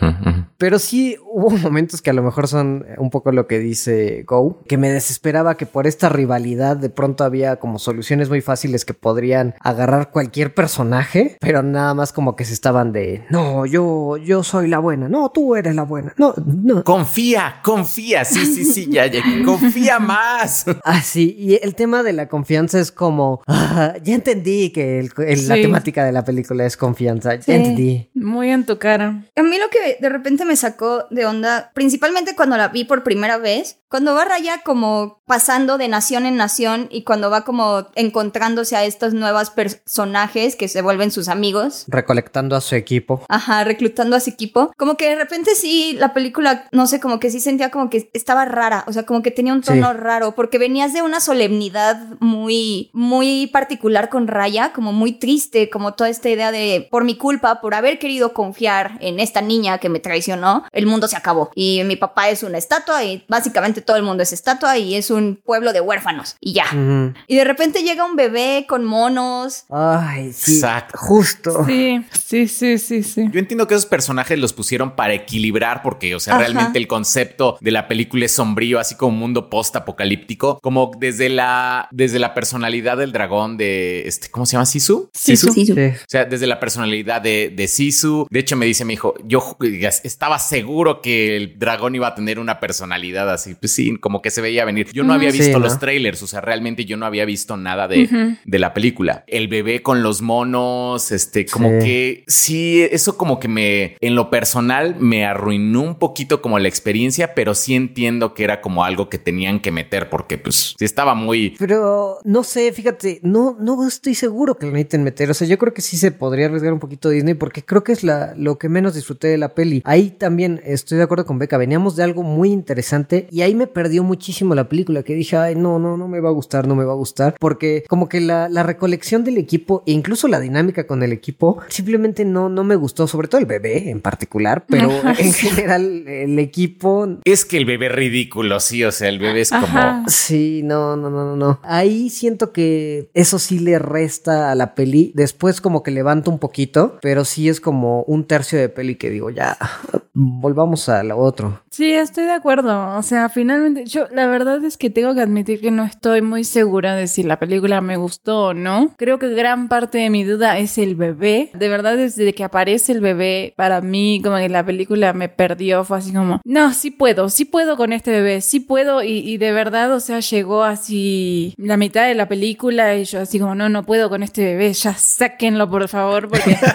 Pero sí hubo momentos que a lo mejor son un poco lo que dice Go, que me desesperaba que por esta rivalidad de pronto había como soluciones muy fáciles que podrían agarrar cualquier personaje, pero nada más como que se estaban de, no, yo, yo soy la buena, no, tú eres la buena, no, no. Confía, confía confía, sí, sí, sí, ya, ya, confía más. Ah, sí, y el tema de la confianza es como, ah, ya entendí que el- el- la temática de la película es confianza, ya Sí. entendí. Muy en tu cara. A mí lo que de repente me sacó de onda, principalmente cuando la vi por primera vez, cuando va Raya como pasando de nación en nación y cuando va como encontrándose a estos nuevos personajes que se vuelven sus amigos. Recolectando a su equipo. Ajá, reclutando a su equipo. Como que de repente sí, la película, no sé, como que sí sentía como que estaba rara. O sea, como que tenía un tono Sí. raro. Porque venías de una solemnidad muy, muy particular con Raya, como muy triste, como toda esta idea de por mi culpa, por haber querido confiar en esta niña que me traicionó, el mundo se acabó. Y mi papá es una estatua y básicamente todo el mundo es estatua y es un pueblo de huérfanos. Y ya. Y de repente llega un bebé con monos. Ay, sí. Exacto. Justo. Sí, sí, sí, sí, sí. Yo entiendo que esos personajes los pusieron para equilibrar, porque, o sea, Ajá. realmente el concepto de la película es sombrío, así como un mundo post-apocalíptico, como desde la, desde la personalidad del dragón de, este, ¿cómo se llama? ¿Sisu? Sisu. Sí. O sea, desde la personalidad de, de Sisu. De hecho, me dice mi hijo, yo estaba seguro que el dragón iba a tener una personalidad así. Pues sí, como que se veía venir. Yo no había Sí, visto ¿no? los trailers, o sea, realmente yo no había visto nada de, de la película. El bebé con los monos, este, como Sí. que sí, eso como que me, en lo personal, me arruinó un poquito como la experiencia, pero sí entiendo que era como algo que tenían que meter porque pues sí estaba muy... Pero no sé, fíjate, no, no estoy seguro que lo necesiten meter. O sea, yo creo que sí se podría arriesgar un poquito Disney porque creo que es la, lo que menos disfruté de la peli. Ahí también estoy de acuerdo con Beca. Veníamos de algo muy interesante y ahí me perdió muchísimo la película que dije, ay, no, no, no me va a gustar, no me va a gustar. Porque como que la, la recolección del equipo e incluso la dinámica con el equipo simplemente no, no me gustó, sobre todo el bebé en particular, pero en general el equipo Es que el bebé es ridículo, sí, o sea, el bebé es como... Ajá. Sí, no, no, no, no, no. Ahí siento que eso sí le resta a la peli. Después como que levanta un poquito, pero sí es como un tercio de peli que digo, ya, volvamos a lo otro. Sí, estoy de acuerdo. O sea, finalmente, yo la verdad es que tengo que admitir que no estoy muy segura de si la película me gustó o no. Creo que gran parte de mi duda es el bebé. De verdad, desde que aparece el bebé, para mí, como que la película me perdió. Fue así como, no, sí puedo, sí puedo con este bebé, sí puedo. Y, y de verdad, o sea, llegó así la mitad de la película y yo así como, no, no puedo con este bebé, ya sáquenlo por favor, porque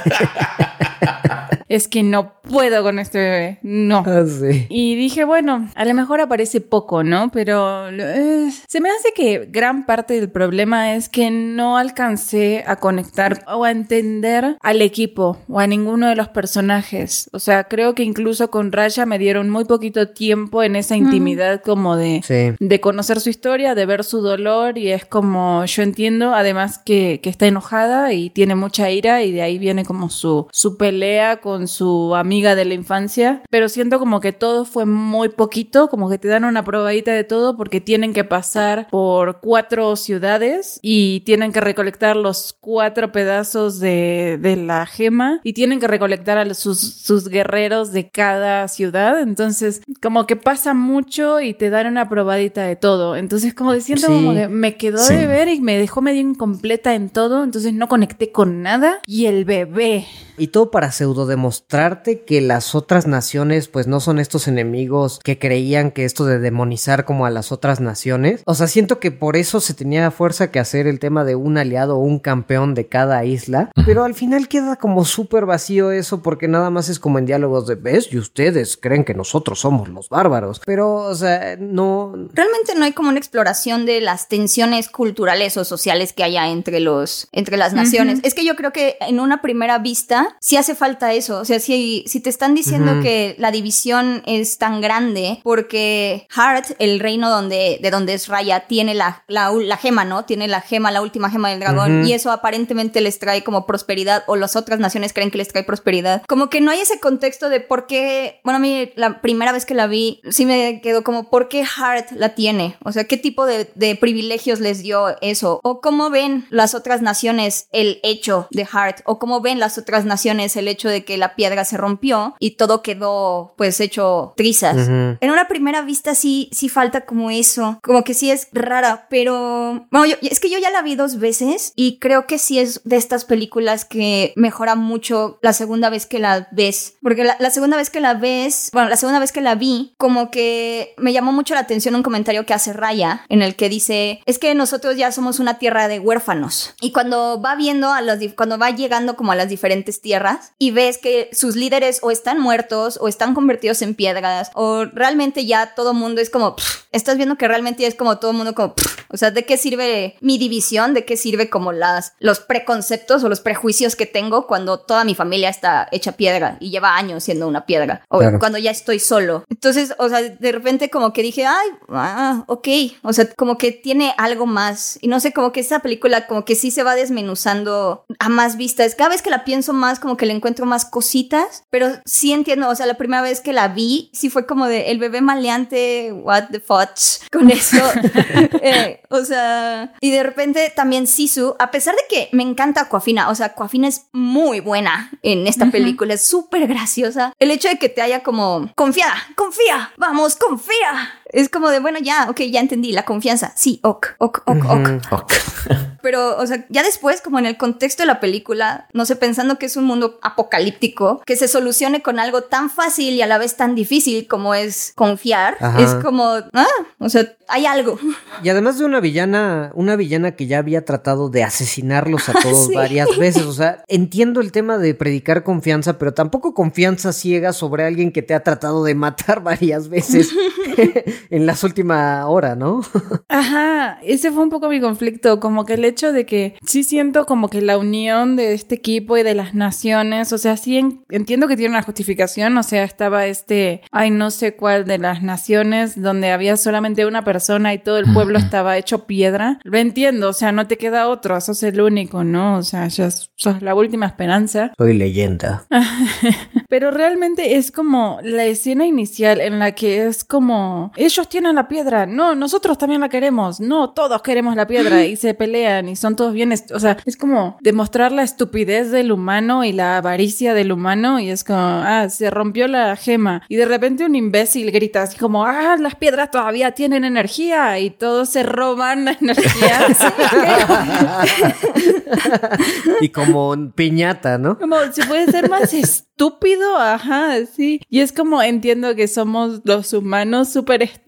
es que no puedo con este bebé, no. Ah, sí. Y dije, bueno, a lo mejor aparece poco, ¿no? Pero eh, se me hace que gran parte del problema es que no alcancé a conectar o a entender al equipo o a ninguno de los personajes. O sea, creo que incluso con Raya me dieron muy poquito tiempo en esa intimidad como de, Sí. de conocer su historia, de ver su dolor y es como yo entiendo además que, que está enojada y tiene mucha ira y de ahí viene como su, su pelea con su amiga de la infancia, pero siento como que todo fue muy poquito, como que te dan una probadita de todo porque tienen que pasar por cuatro ciudades y tienen que recolectar los cuatro pedazos de, de la gema y tienen que recolectar a sus, sus guerreros de cada ciudad, entonces como que pasa mucho y te dan una probadita de todo, entonces como siento Sí. como que me quedó Sí. de ver y me dejó medio incompleta en todo, entonces no conecté con nada y el bebé. Y todo para pseudo demostrarte que las otras naciones pues no son estos enemigos que creían que esto de demonizar como a las otras naciones. O sea, siento que por eso se tenía fuerza que hacer el tema de un aliado o un campeón de cada isla. Pero al final queda como súper vacío eso porque nada más es como en diálogos de ves y ustedes creen que nosotros somos los bárbaros. Pero, o sea, no... Realmente no hay como una exploración de las tensiones culturales o sociales que haya entre los entre las naciones. Es que yo creo que en una primera vista sí hace falta eso. O sea, si, si te están diciendo que la división es tan grande porque Heart, el reino donde, de donde es Raya, tiene la, la, la gema, ¿no? Tiene la gema, la última gema del dragón. Y eso aparentemente les trae como prosperidad o las otras naciones creen que les trae prosperidad. Como que no hay ese contexto de por qué, bueno, a mí la primera vez que la vi, sí me quedó como, ¿por qué Heart la tiene? O sea, ¿qué tipo de, de privilegios les dio eso? ¿O cómo ven las otras naciones el hecho de Heart? ¿O cómo ven las otras naciones el hecho de que la piedra se rompió y todo quedó pues hecho trizas. Ujú. En una primera vista sí, sí falta como eso, como que sí es rara, pero bueno, yo- es que yo ya la vi dos veces y creo que sí es de estas películas que mejora mucho la segunda vez que la ves, porque la, la segunda vez que la ves, bueno, la segunda vez que la vi, como que me llamó mucho la atención un comentario que hace Raya, en el que dice, es que nosotros ya somos una tierra de huérfanos. Y cuando va viendo a los, cuando va llegando como a las diferentes tierras y ves que sus líderes o están muertos o están convertidos en piedras o realmente ya todo mundo es como, pff, estás viendo que realmente ya es como todo mundo como, pff, o sea, ¿de qué sirve mi división? ¿De qué sirve como las, los preconceptos o los prejuicios que tengo cuando toda mi familia está hecha piedra y lleva años siendo una piedra? O Claro. cuando ya estoy solo. Entonces, o sea, de repente como que dije, ay, ah, ok. O sea, como que tiene algo más. Y no sé, como que esa película como que sí se va desmenuzando a más vistas. Cada vez que la pienso más, como que le encuentro más cositas. Pero sí entiendo, o sea, la primera vez que la vi, sí fue como de el bebé maleante, what the fuck, con eso. Eh, o sea, y de repente también Sisu, a pesar de que me encanta Aquafina, o sea, Aquafina es muy buena en esta película, es súper graciosa. El hecho de que te haya como, confía, confía, vamos, confía. Es como de, bueno, ya, ok, ya entendí, la confianza. Sí, ok, ok, ok, ok. Pero, o sea, ya después, como en el contexto de la película, no sé, pensando que es un mundo apocalíptico, que se solucione con algo tan fácil y a la vez tan difícil como es confiar, Ajá. es como, ah, o sea, hay algo. Y además de una villana, una villana que ya había tratado de asesinarlos a todos Sí. varias veces. O sea, entiendo el tema de predicar confianza, pero tampoco confianza ciega sobre alguien que te ha tratado de matar varias veces en las últimas horas, ¿no? Ajá, ese fue un poco mi conflicto, como que el hecho de que sí siento como que la unión de este equipo y de las naciones, o sea, sí en- entiendo que tiene una justificación, o sea, estaba este, ay, no sé cuál de las naciones donde había solamente una persona y todo el pueblo estaba hecho piedra. Lo entiendo, o sea, no te queda otro, sos el único, ¿no? O sea, ya sos la última esperanza. Soy leyenda. Pero realmente es como la escena inicial en la que es como ellos tienen la piedra, no, nosotros también la queremos, no, todos queremos la piedra y se pelean y son todos bien, o sea, es como demostrar la estupidez del humano y la avaricia del humano y es como, ah, se rompió la gema y de repente un imbécil grita así como, ah, las piedras todavía tienen energía y todos se roban la energía. y como piñata, ¿no? Como si puede ser más estúpido, ajá, sí. Y es como entiendo que somos los humanos súper estúpidos,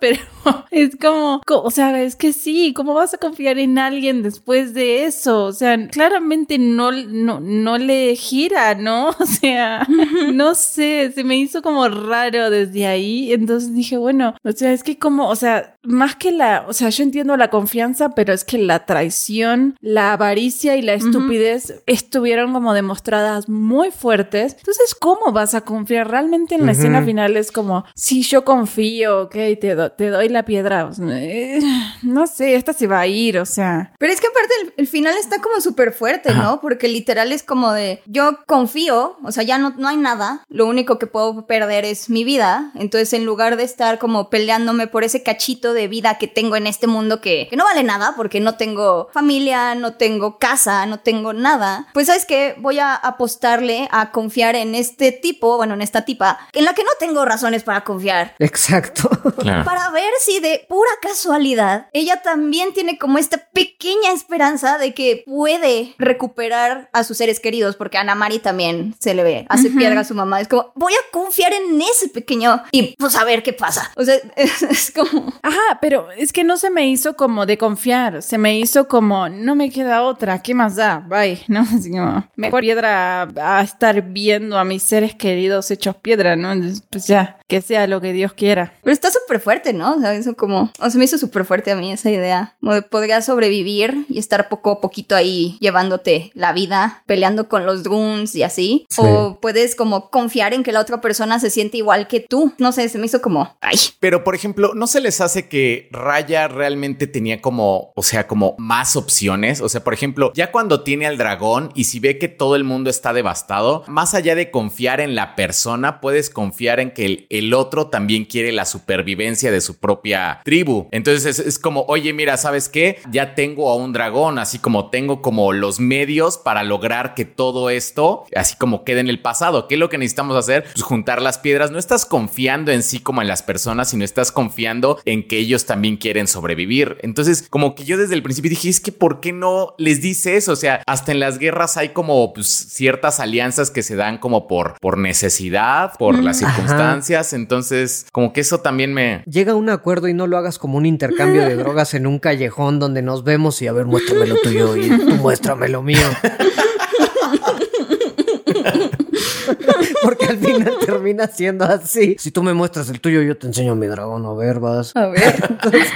pero es como, co- o sea, es que sí, ¿cómo vas a confiar en alguien después de eso? O sea, claramente no, no, no le gira, ¿no? O sea, no sé, se me hizo como raro desde ahí. Entonces dije, bueno, o sea, es que como, o sea, más que la, o sea, yo entiendo la confianza, pero es que la traición, la avaricia y la estupidez estuvieron como demostradas muy fuertes. Entonces, ¿cómo vas a confiar? Realmente en la escena final es como, si yo confío, ok, te, do- te doy la piedra. O sea, eh, no sé, esta se va a ir, o sea. Pero es que aparte el, el final está como súper fuerte, ¿no? Porque literal es como de, yo confío, o sea, ya no, no hay nada, lo único que puedo perder es mi vida, entonces en lugar de estar como peleándome por ese cachito de vida que tengo en este mundo que, que no vale nada, porque no tengo familia, no tengo casa, no tengo nada, pues sabes qué, voy a apostarle a confiar en este tipo, bueno, en esta tipa, en la que no tengo razones para confiar. Exacto. Claro. Para ver si de pura casualidad ella también tiene como esta pequeña esperanza de que puede recuperar a sus seres queridos, porque a Ana Mari también se le ve, hace piedra a su mamá. Es como, voy a confiar en ese pequeño y pues a ver qué pasa. O sea, es, es como. Ajá, pero es que no se me hizo como de confiar, se me hizo como, no me queda otra, ¿qué más da? Bye, ¿no? Así como, mejor piedra a, a estar viendo a mis seres queridos hechos piedra, ¿no? Pues ya, que sea lo que Dios quiera. Pero está súper fuerte, ¿no? O sea, eso como. O sea, me hizo súper fuerte a mí esa idea. Como de podrías sobrevivir y estar poco a poquito ahí llevándote la vida, peleando con los drones y así. Sí. O puedes como confiar en que la otra persona se siente igual que tú. No sé, se me hizo como. Ay. Pero, por ejemplo, ¿no se les hace que Raya realmente tenía como, o sea, como más opciones? O sea, por ejemplo, ya cuando tiene al dragón y si ve que todo el mundo está devastado, más allá de confiar en la persona, puedes confiar en que el, el otro también quiere la supervivencia de su propia tribu. Entonces es, es como, oye, mira, ¿sabes qué? Ya tengo a un dragón, así como tengo como los medios para lograr que todo esto, así como quede en el pasado. ¿Qué es lo que necesitamos hacer? Pues juntar las piedras. No estás confiando en sí como en las personas, sino estás confiando en que ellos también quieren sobrevivir. Entonces, como que yo desde el principio dije, es que ¿por qué no les dice eso? O sea, hasta en las guerras hay como pues, ciertas alianzas que se dan como por, por necesidad, por las circunstancias. Entonces, como que eso también me... Llega a un acuerdo y no lo hagas como un intercambio de drogas en un callejón donde nos vemos y a ver, muéstrame lo tuyo y tú muéstrame lo mío. Porque al final termina siendo así. Si tú me muestras el tuyo, yo te enseño mi dragón. A ver, vas. A ver. Entonces,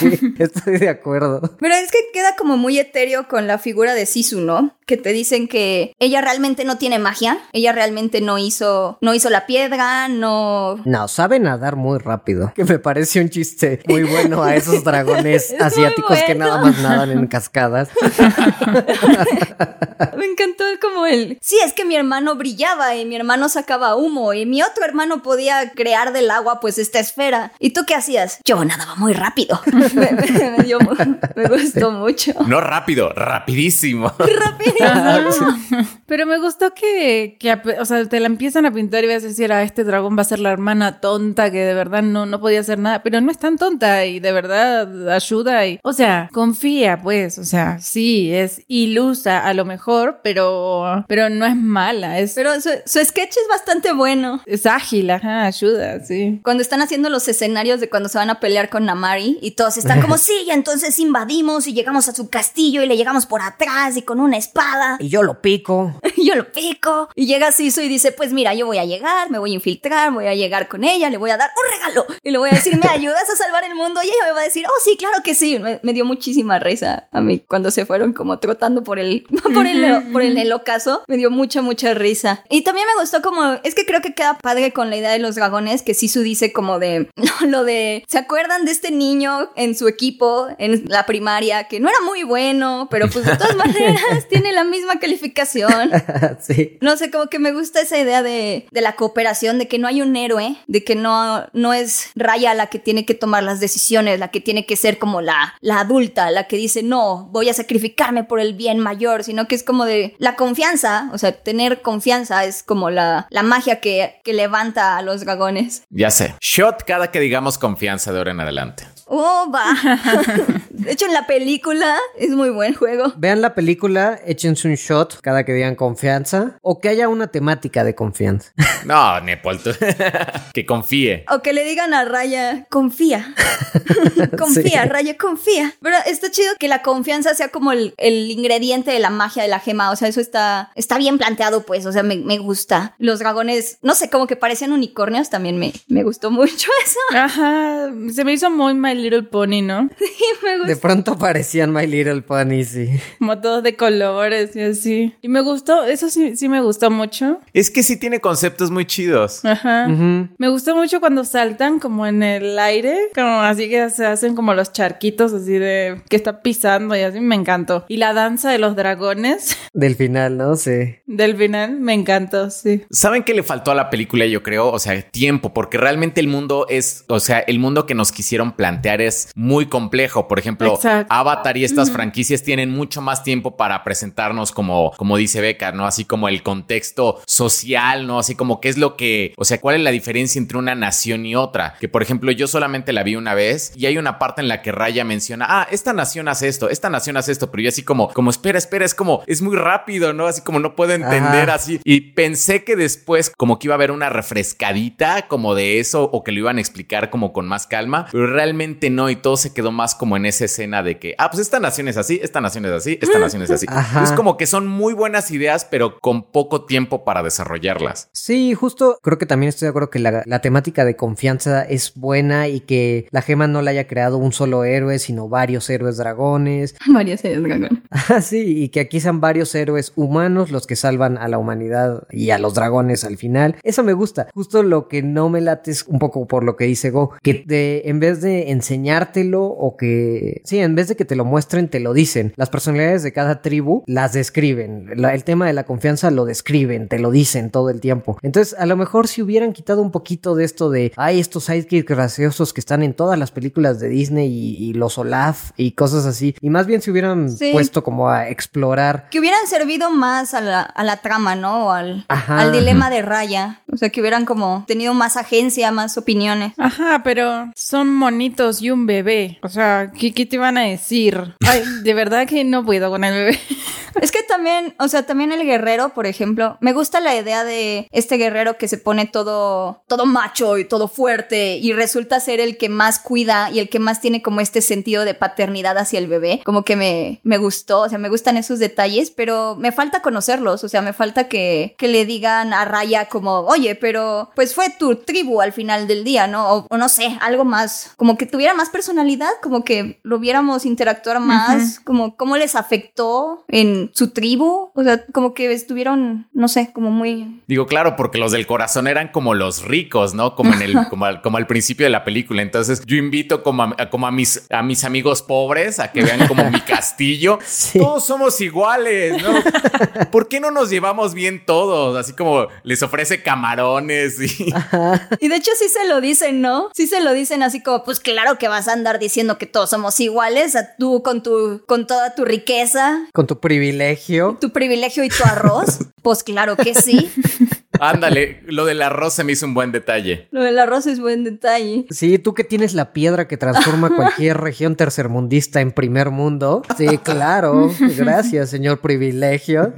sí, estoy de acuerdo. Pero es que queda como muy etéreo con la figura de Sisu, ¿no? Que te dicen que ella realmente no tiene magia, ella realmente no hizo, no hizo la piedra, no. No, sabe nadar muy rápido. Que me parece un chiste muy bueno a esos dragones Es asiáticos que nada más nadan en cascadas. Me encantó como el. Sí, es que mi hermano brillaba y mi hermano sacaba humo y mi otro hermano podía crear del agua pues esta esfera. ¿Y tú qué hacías? Yo nadaba muy rápido. me, me- me dio mu- me gustó mucho. No rápido, rapidísimo. Rápido. Ajá. Pero me gustó que, que, o sea, te la empiezan a pintar y vas a decir, ah, este dragón va a ser la hermana tonta que de verdad no, no podía hacer nada, pero no es tan tonta y de verdad ayuda y, o sea, confía, pues, o sea, sí, es ilusa a lo mejor, pero, pero no es mala, es, Pero su, su sketch es bastante bueno. es ágil, ajá, ayuda, sí. Cuando están haciendo los escenarios de cuando se van a pelear con Namari y todos están como, sí, y entonces invadimos y llegamos a su castillo y le llegamos por atrás y con una espada. Y yo lo pico. Y yo lo pico. Y llega Sisu y dice, pues mira, yo voy a llegar, me voy a infiltrar, voy a llegar con ella, le voy a dar un regalo. Y le voy a decir, ¿me ayudas a salvar el mundo? Y ella me va a decir, oh sí, claro que sí. Me, me dio muchísima risa a mí cuando se fueron como trotando por el, por el, por el, el ocaso. Me dio mucha, mucha risa. Y también me gustó como, es que creo que queda padre con la idea de los dragones, que Sisu dice como de, lo de, ¿se acuerdan de este niño en su equipo en la primaria que no era muy bueno, pero pues de todas maneras tiene la misma calificación? sí. No sé, como que me gusta esa idea de, de la cooperación, de que no hay un héroe, de que no, no es Raya la que tiene que tomar las decisiones, la que tiene que ser como la, la adulta, la que dice, no, voy a sacrificarme por el bien mayor, sino que es como de la confianza, o sea, tener confianza es como la, la magia que, que levanta a los dragones. Ya sé. Shot cada que digamos confianza de ahora en adelante. Oh, va. De hecho, en la película es muy buen juego. Vean la película, échense un shot cada que digan confianza o que haya una temática de confianza. No, Nepal, que confíe. O que le digan a Raya, confía. confía, Sí. Raya, confía. Pero está chido que la confianza sea como el, el ingrediente de la magia de la gema. O sea, eso está, está bien planteado, pues. O sea, me, me gusta. Los dragones, no sé, como que parecían unicornios. También me, me gustó mucho eso. Ajá, se me hizo muy My Little Pony, ¿no? Y me De gustó. pronto parecían My Little Pony, sí. Como todos de colores y así. Y me gustó, eso sí, sí me gustó mucho. Es que sí tiene conceptos muy chidos. Ajá. Me gustó mucho cuando saltan como en el aire, como así que se hacen como los charquitos así de que está pisando y así me encantó. Y la danza de los dragones Del final, ¿no? Sí. del final me encantó, sí. ¿Saben qué le faltó a la película? Yo creo, o sea, tiempo, porque realmente el mundo es, o sea, el mundo que nos quisieron plantear es muy complejo. Por ejemplo, Exacto. Avatar y estas franquicias tienen mucho más tiempo para presentarnos como, como dice Beca, ¿no? Así como el contexto social, ¿no? Así como qué es lo que, o sea, cuál es la diferencia entre una nación y otra. Que por ejemplo, yo solamente la vi una vez y hay una parte en la que Raya menciona, ah, esta nación hace esto, esta nación hace esto, pero yo así como, como, espera, espera, es como, es muy rápido, ¿no? Así como no puedo entender Ajá. así. Y pensé que después como que iba a haber una refrescadita como de eso o que lo iban a explicar como con más calma, pero realmente no y todo se quedó más como en esa escena de que, ah, pues esta nación es así, esta nación es así, esta nación es así. Ajá. Es como que son muy buenas ideas, pero con poco tiempo para desarrollarlas. Sí, justo creo que también estoy de acuerdo que la, la temática de confianza es buena y que la gema no la haya creado un solo héroe, sino varios héroes dragones. Varias series dragón. Ah, sí, y que aquí sean varios héroes humanos los que salvan a la humanidad y a los dragones al final. Eso me gusta. Justo lo que no me late es un poco por lo que dice Go, que en vez de enseñártelo o que sí, en vez de que te lo muestren, te lo dicen. Las personalidades de cada tribu las describen. La- el tema de la confianza lo describen, te lo dicen todo el tiempo. Entonces, a lo mejor si hubieran quitado un poquito de esto de, hay estos sidekicks graciosos que están en todas las películas de Disney y, y los Olaf y cosas así, y más bien se hubieran Sí. puesto como a explorar Que hubieran servido más a la, a la trama, ¿no? O al, Ajá. al dilema de Raya. O sea, que hubieran como tenido más agencia, más opiniones. Ajá, pero son monitos y un bebé. O sea, ¿qué, te van a decir? Ay, de verdad que no puedo con el bebé. Es que también, o sea, también el guerrero, por ejemplo, me gusta la idea de este guerrero que se pone todo, todo macho y todo fuerte y resulta ser el que más cuida y el que más tiene como este sentido de paternidad hacia el bebé. Como que me, me gustó, o sea, me gustan esos detalles, pero me falta conocerlos, o sea, me falta que, que le digan a Raya como, oye, pero pues fue tu tribu al final del día, ¿no? O, o no sé, algo más, como que tuviera más personalidad, como que lo viéramos interactuar más, como cómo les afectó en su tribu, o sea, como que estuvieron, no sé, como muy... Digo, claro, porque los del corazón eran como los ricos, ¿no? Como en el, como al, como al principio de la película. Entonces, yo invito como a, como a mis, a mis amigos pobres a que vean como mi castillo. Sí. Todos somos iguales, ¿no? ¿Por qué no nos llevamos bien todos? Así como les ofrece camarones y Y de hecho sí se lo dicen, ¿no? Sí se lo dicen así como, pues claro que vas a andar diciendo que todos somos iguales, a tú con tu, con toda tu riqueza, con tu privilegio. tu privilegio y tu arroz. Pues claro que sí. ándale, lo del arroz se me hizo un buen detalle. Lo del arroz es buen detalle. Sí, tú que tienes la piedra que transforma cualquier región tercermundista en primer mundo. Sí, claro. Gracias, señor privilegio.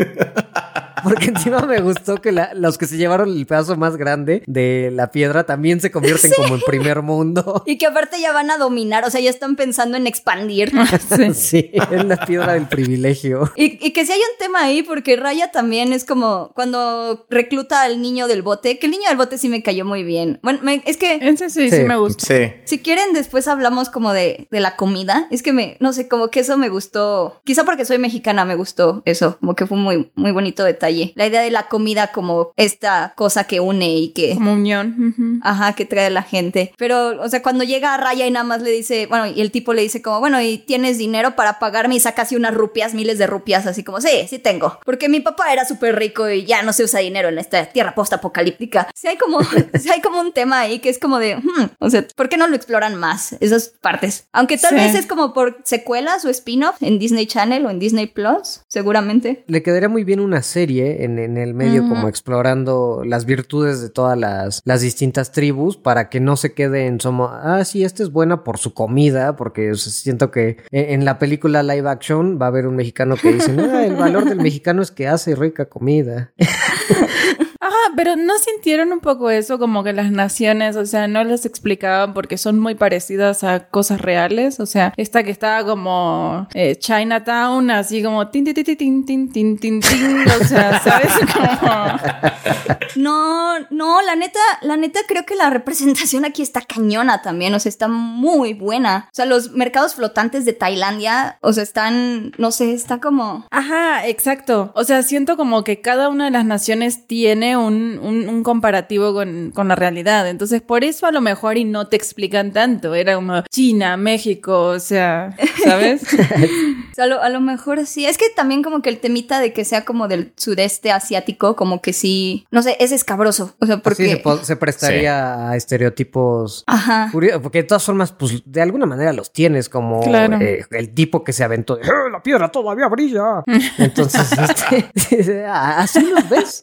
Porque encima me gustó que la- los que se llevaron el pedazo más grande de la piedra también se convierten como en primer mundo. Y que aparte ya van a dominar, o sea, ya están pensando en expandir. Sí. Sí, es la piedra del privilegio. Y, y que si hay un tema ahí, porque Raya también es como cuando recluta al niño del bote, que el niño del bote sí me cayó muy bien. Bueno, me- es que Ese sí, sí, Sí. me gusta. Sí. si quieren después hablamos como de, de la comida. Es que me, no sé, como que eso me gustó. Quizá porque soy mexicana me gustó eso, como que fue un muy, muy bonito detalle. La idea de la comida como esta cosa que une y que... Como unión. Ajá, que trae la gente. Pero, o sea, cuando llega a Raya y nada más le dice, bueno, y el tipo le dice como, bueno, ¿y tienes dinero para pagarme? Y saca así unas rupias, miles de rupias, así como, sí, sí tengo. Porque mi papá era súper rico y ya no se usa dinero en esta tierra post-apocalíptica. Sí hay como, sí hay como un tema ahí que es como de, hmm, o sea, ¿por qué no lo exploran más? Esas partes. Aunque tal Sí. vez es como por secuelas o spin-off en Disney Channel o en Disney Plus, seguramente. Le quedaría muy bien una serie en, en el medio como explorando las virtudes de todas las, las distintas tribus para que no se quede en somos, ah, sí, esta es buena por su comida, porque siento que en, en la película live action va a haber un mexicano que dice, ah, el valor del mexicano es que hace rica comida. Ajá, pero ¿no sintieron un poco eso? Como que las naciones, o sea, no les explicaban porque son muy parecidas a cosas reales. O sea, esta que estaba como eh, Chinatown, así como tin, tin, tin, tin, tin, tin, tin. O sea, ¿sabes? Como... No, no, la neta, la neta creo que la representación aquí está cañona también. O sea, está muy buena. O sea, los mercados flotantes de Tailandia, o sea, están, no sé, está como... Ajá, exacto. O sea, siento como que cada una de las naciones tiene un, un, un comparativo con, con la realidad. Entonces, por eso a lo mejor y no te explican tanto. Era como China, México, o sea, ¿sabes? O sea, a lo, a lo mejor sí. Es que también como que el temita de que sea como del sudeste asiático, como que sí, no sé, es escabroso. O sea, porque... se, po- se prestaría a estereotipos. Ajá. curio- Porque de todas formas, pues de alguna manera los tienes, como Claro. eh, el tipo que se aventó de, "Eh, la piedra todavía brilla. Entonces, este, así los ves.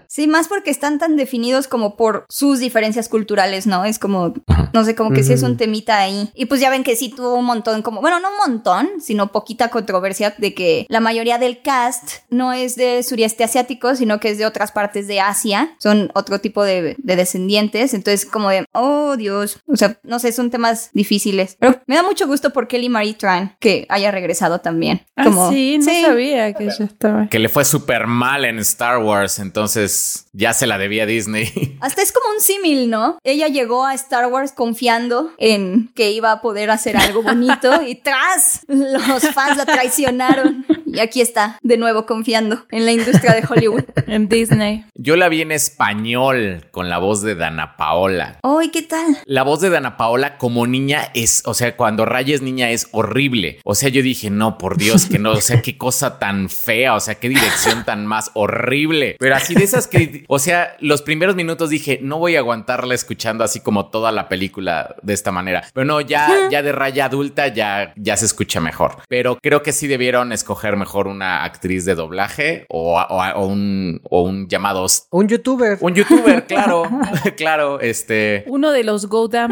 Sí, más porque están tan definidos como por sus diferencias culturales, ¿no? Es como, no sé, como que sí es un temita ahí. Y pues ya ven que sí tuvo un montón, como, bueno, no un montón, sino poquita controversia de que la mayoría del cast no es de sureste asiático, sino que es de otras partes de Asia. Son otro tipo de, de descendientes. Entonces, como de, oh Dios. O sea, no sé, son temas difíciles. Pero me da mucho gusto por Kelly Marie Tran que haya regresado también. Ah, Como, sí, no sabía que ella estaba. Que le fue súper mal en Star Wars, entonces pues ya se la debía a Disney. Hasta es como un símil, ¿no? Ella llegó a Star Wars confiando en que iba a poder hacer algo bonito y tras los fans la traicionaron. Y aquí está, de nuevo confiando en la industria de Hollywood. En Disney. Yo la vi en español con la voz de Dana Paola. ¡Ay, qué tal! La voz de Dana Paola como niña es, o sea, cuando Raya es niña es horrible. O sea, yo dije, no, por Dios, que no, o sea, qué cosa tan fea, o sea, qué dirección tan más horrible. Pero así de esas que, o sea, los primeros minutos dije, no voy a aguantarla escuchando así como toda la película de esta manera. Pero no, ya, ya de Raya adulta ya, ya se escucha mejor. Pero creo que sí debieron escoger mejor una actriz de doblaje o, o- o un, o un llamado Un youtuber. un youtuber, claro, claro, este, Uno de los Godam.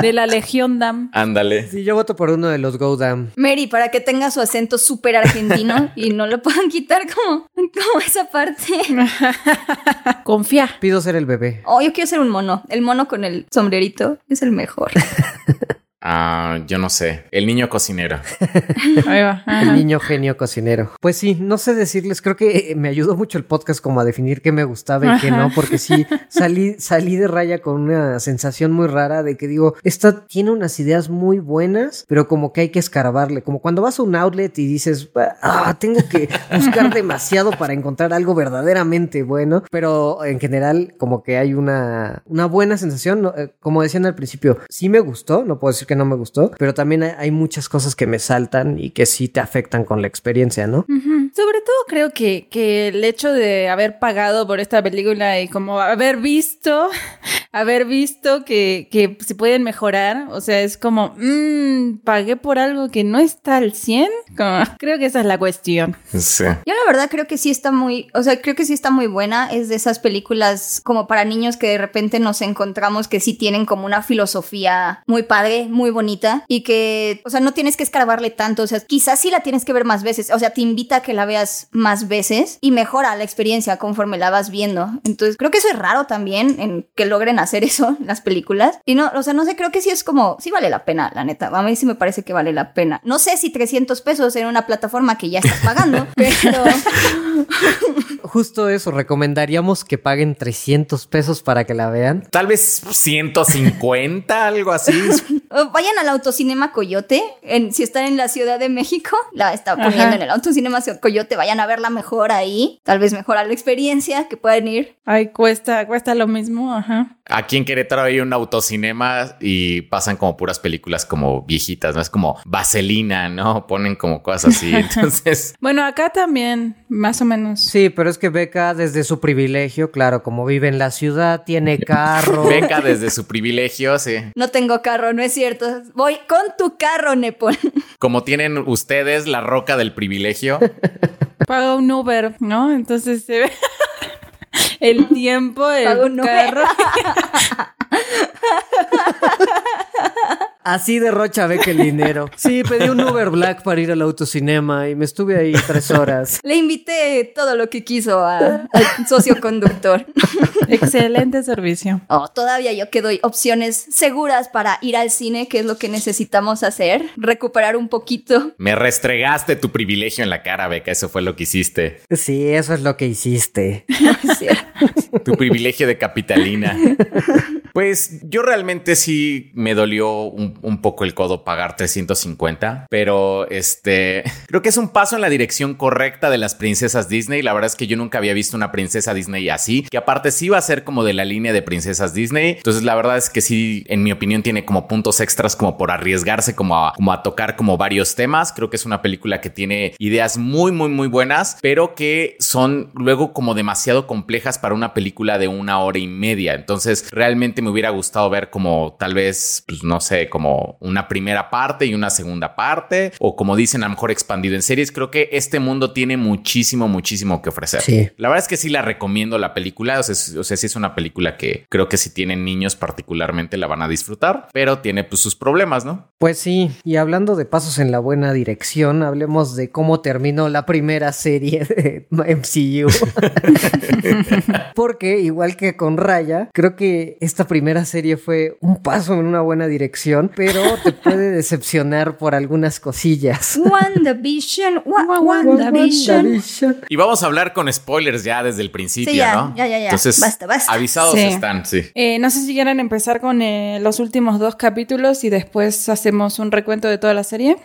de la Legión Dam. ándale. Sí, yo voto por uno de los Godam. Mary, para que tenga su acento súper argentino y no lo puedan quitar como, como esa parte. Confía. Pido ser el bebé. Oh, yo quiero ser un mono. El mono con el sombrerito es el mejor. Ah, yo no sé, el niño cocinero. Ahí va. El niño genio cocinero. Pues sí, no sé decirles, creo que eh, me ayudó mucho el podcast como a definir qué me gustaba y qué no, porque sí, salí, salí de raya con una sensación muy rara de que digo, esta tiene unas ideas muy buenas, pero como que hay que escarbarle, como cuando vas a un outlet y dices, ah, tengo que buscar demasiado para encontrar algo verdaderamente bueno, pero en general como que hay una, una buena sensación. Eh, como decían al principio, sí me gustó, no puedo decir que no me gustó, pero también hay, muchas cosas que me saltan y que sí te afectan con la experiencia, ¿no? Sobre todo creo que, que el hecho de haber pagado por esta película y como haber visto, haber visto que, que se pueden mejorar, o sea, es como, mmm, pagué por algo que no está al 100. Como, creo que esa es la cuestión. Sí. Yo la verdad creo que sí está muy, o sea, creo que sí está muy buena. Es de esas películas como para niños que de repente nos encontramos que sí tienen como una filosofía muy padre, muy bonita y que, o sea, no tienes que escarbarle tanto. O sea, quizás sí la tienes que ver más veces. O sea, te invita a que la veas más veces y mejora la experiencia conforme la vas viendo. Entonces, creo que eso es raro también en que logren hacer eso en las películas. Y no, o sea, no sé, creo que sí es como, sí vale la pena, la neta. A mí sí me parece que vale la pena. No sé si 300 pesos en una plataforma que ya estás pagando, pero Justo eso, recomendaríamos que paguen 300 pesos para que la vean. Tal vez 150, algo así. vayan al autocinema Coyote. En, si están en la Ciudad de México, la está poniendo Ajá. en el autocinema Coyote. Vayan a verla mejor ahí. Tal vez mejora la experiencia que pueden ir. Ay, cuesta, cuesta lo mismo, ajá. Aquí en Querétaro hay un autocinema y pasan como puras películas como viejitas, ¿no? Es como vaselina, ¿no? Ponen como cosas así. Entonces, Bueno, acá también, más o menos. Sí, pero es que Beca desde su privilegio, claro, como vive en la ciudad, tiene carro. Beca desde su privilegio, sí. No tengo carro, no es cierto. Voy con tu carro, Nepal. Como tienen ustedes la roca del privilegio. Paga un Uber, ¿no? Entonces se ve el tiempo, el carro. Así derrocha Beca el dinero. Sí, pedí un Uber Black para ir al autocinema y me estuve ahí tres horas. Le invité todo lo que quiso a- al socio conductor. Excelente servicio. Oh, todavía yo que doy opciones seguras para ir al cine, que es lo que necesitamos hacer. Recuperar un poquito. Me restregaste tu privilegio en la cara, Beca. Eso fue lo que hiciste. Sí, eso es lo que hiciste. Es cierto. Tu privilegio de capitalina. Pues yo realmente sí me dolió un, poco el codo pagar 350, pero este creo que es un paso en la dirección correcta de las princesas Disney. La verdad es que yo nunca había visto una princesa Disney así, que aparte sí va a ser como de la línea de princesas Disney. Entonces la verdad es que sí, en mi opinión, tiene como puntos extras como por arriesgarse como a, como a tocar como varios temas. Creo que es una película que tiene ideas muy, muy, muy buenas, pero que son luego como demasiado complejas para una película de una hora y media. Entonces realmente me hubiera gustado ver como tal vez, pues no sé, como una primera parte y una segunda parte, o como dicen, a lo mejor expandido en series. Creo que este mundo tiene muchísimo, muchísimo que ofrecer. Sí. La verdad es que sí la recomiendo la película. O sea, es- o sea, sí es una película que creo que si tienen niños particularmente la van a disfrutar, pero tiene pues sus problemas, ¿no? Pues sí, y hablando de pasos en la buena dirección, hablemos de cómo terminó la primera serie de MCU. Porque igual que con Raya, creo que esta primera serie fue un paso en una buena dirección, pero te puede decepcionar por algunas cosillas. WandaVision, wa- WandaVision. WandaVision. Y vamos a hablar con spoilers ya desde el principio, Sí, ya, ¿no? ya, ya, ya. Entonces, Basta, basta. avisados Sí. están, sí. Eh, no sé si quieren empezar con eh, los últimos dos capítulos y después hacemos un recuento de toda la serie.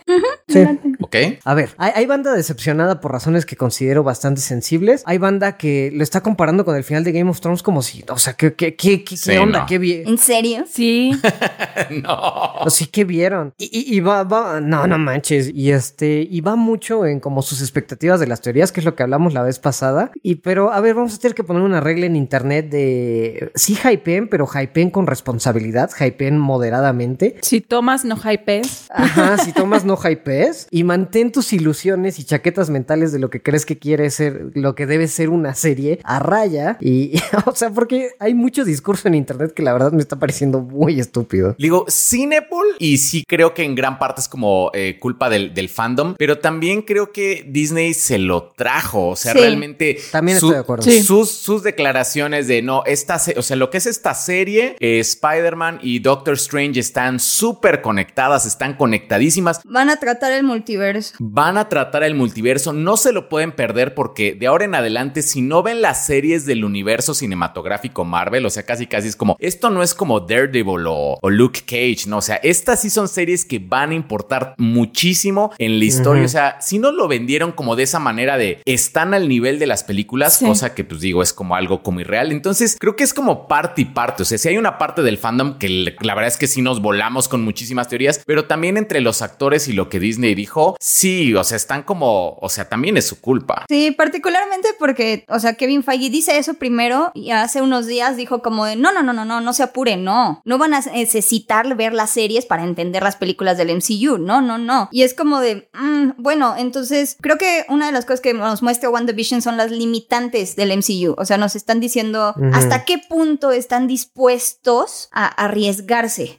Sí. ¿Ok? A ver, hay, hay banda decepcionada por razones que considero bastante sensibles. Hay banda que lo está comparando con el final de Game of Thrones como si, o sea, ¿qué, qué, qué, qué, Sí, qué onda? no. ¿Qué vi- ¿En serio? Sí, no. O sí que vieron. Y, y- y va, va, no, no manches. Y este, y va mucho en como sus expectativas de las teorías, que es lo que hablamos la vez pasada. Y pero, a ver, vamos a tener que poner una regla en internet de sí hypeen, pero hypeen con responsabilidad, hypeen moderadamente. si tomas, no hypees. Ajá, si tomas no hypees y mantén tus ilusiones y chaquetas mentales de lo que crees que quiere ser, lo que debe ser una serie a raya. Y, o sea, porque hay mucho discurso en internet que la verdad me está pareciendo muy estúpido. Digo, Cinepool, y sí creo que en gran parte es como eh, culpa del, del fandom, pero también creo que Disney se lo trajo. O sea, Sí. realmente. También estoy de acuerdo. Sí. Sus, sus declaraciones de no, esta, o sea, lo que es esta serie, eh, Spider-Man y Doctor Strange están súper conectadas, están conectadísimas. Van a tratar el multiverso. Van a tratar el multiverso, no se lo pueden perder porque de ahora en adelante, si no ven las series del universo cinematográfico Marvel, o sea, casi casi es como, esto no es como Daredevil o, o Luke Cage, no, o sea, estas sí son series que van a importar muchísimo en la historia, o sea, si no lo vendieron como de esa manera de, están al nivel de las películas, Sí. cosa que pues digo, es como algo como irreal, entonces creo que es como parte y parte, o sea, si hay una parte del fandom que la verdad es que sí nos volamos con muchísimas teorías, pero también entre los actores y lo que Disney dijo, sí, o sea, están como, o sea, también es su culpa. Sí, particularmente porque, o sea, Kevin Feige dice eso primero y hace unos días dijo como de, no, no, no, no, no, no se apuren, no, no van a necesitar ver las series para entender las películas del MCU, no, no, no. Y es como de, mm, bueno, entonces creo que una de las cosas que nos muestra WandaVision son las limitantes del MCU, o sea, nos están diciendo hasta qué punto están dispuestos a arriesgarse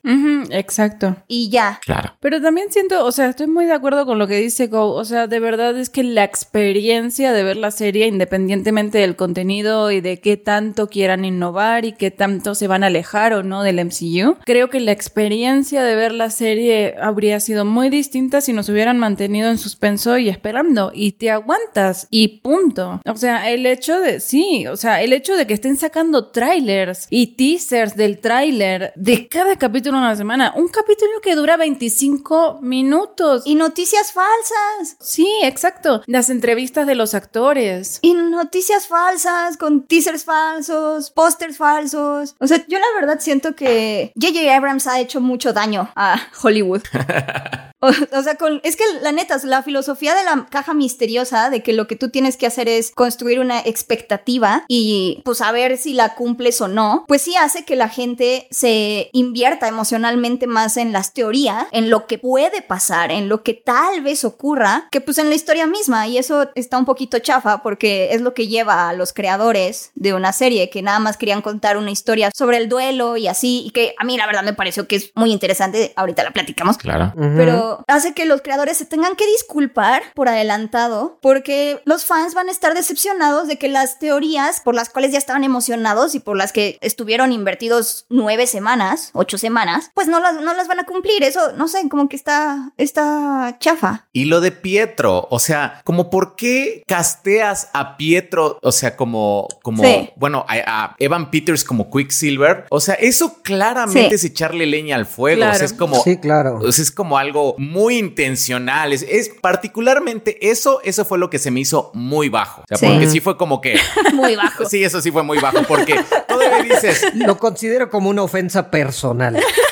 exacto. y ya. Claro. Pero también siento, o sea, estoy muy de acuerdo con lo que dice Go. O sea, de verdad es que la experiencia de ver la serie, independientemente del contenido y de qué tanto quieran innovar y qué tanto se van a alejar o no del MCU, creo que la experiencia de ver la serie habría sido muy distinta si nos hubieran mantenido en suspenso y esperando. Y te aguantas y punto. O sea, el hecho de, sí, o sea, el hecho de que estén sacando trailers y teasers del tráiler de cada capítulo una semana. Un capítulo que dura 25 minutos. Y noticias falsas. Sí, exacto. Las entrevistas de los actores. Y noticias falsas, con teasers falsos, pósters falsos. O sea, yo la verdad siento que J.J. Abrams ha hecho mucho daño a Hollywood. O, o sea, con, es que la neta, la filosofía de la caja misteriosa, de que lo que tú tienes que hacer es construir una expectativa y pues a ver si la cumples o no, pues sí hace que la gente se invierta emocionalmente más en las teorías, en lo que puede pasar, en lo que tal vez ocurra, que pues en la historia misma. Y eso está un poquito chafa porque es lo que lleva a los creadores de una serie que nada más querían contar una historia sobre el duelo y así, y que a mí la verdad me pareció que es muy interesante. Ahorita la platicamos. Claro. Pero hace que los creadores se tengan que disculpar por adelantado, porque los fans van a estar decepcionados de que las teorías por las cuales ya estaban emocionados y por las que estuvieron invertidos nueve semanas, ocho semanas, pues no las, no las van a cumplir. Eso, no sé, como que está, está chafa. Y lo de Pietro, o sea, como por qué casteas a Pietro, o sea, como, como, Sí. bueno, a, a Evan Peters como Quicksilver, o sea, eso claramente Sí. es echarle leña al fuego, o sea, es como, Sí, claro. o sea, es como algo muy intencional, es, es particularmente eso, eso fue lo que se me hizo muy bajo, o sea, Sí. porque sí fue como que, Muy bajo. sí, eso sí fue muy bajo, porque todavía dices, Lo considero como una ofensa personal.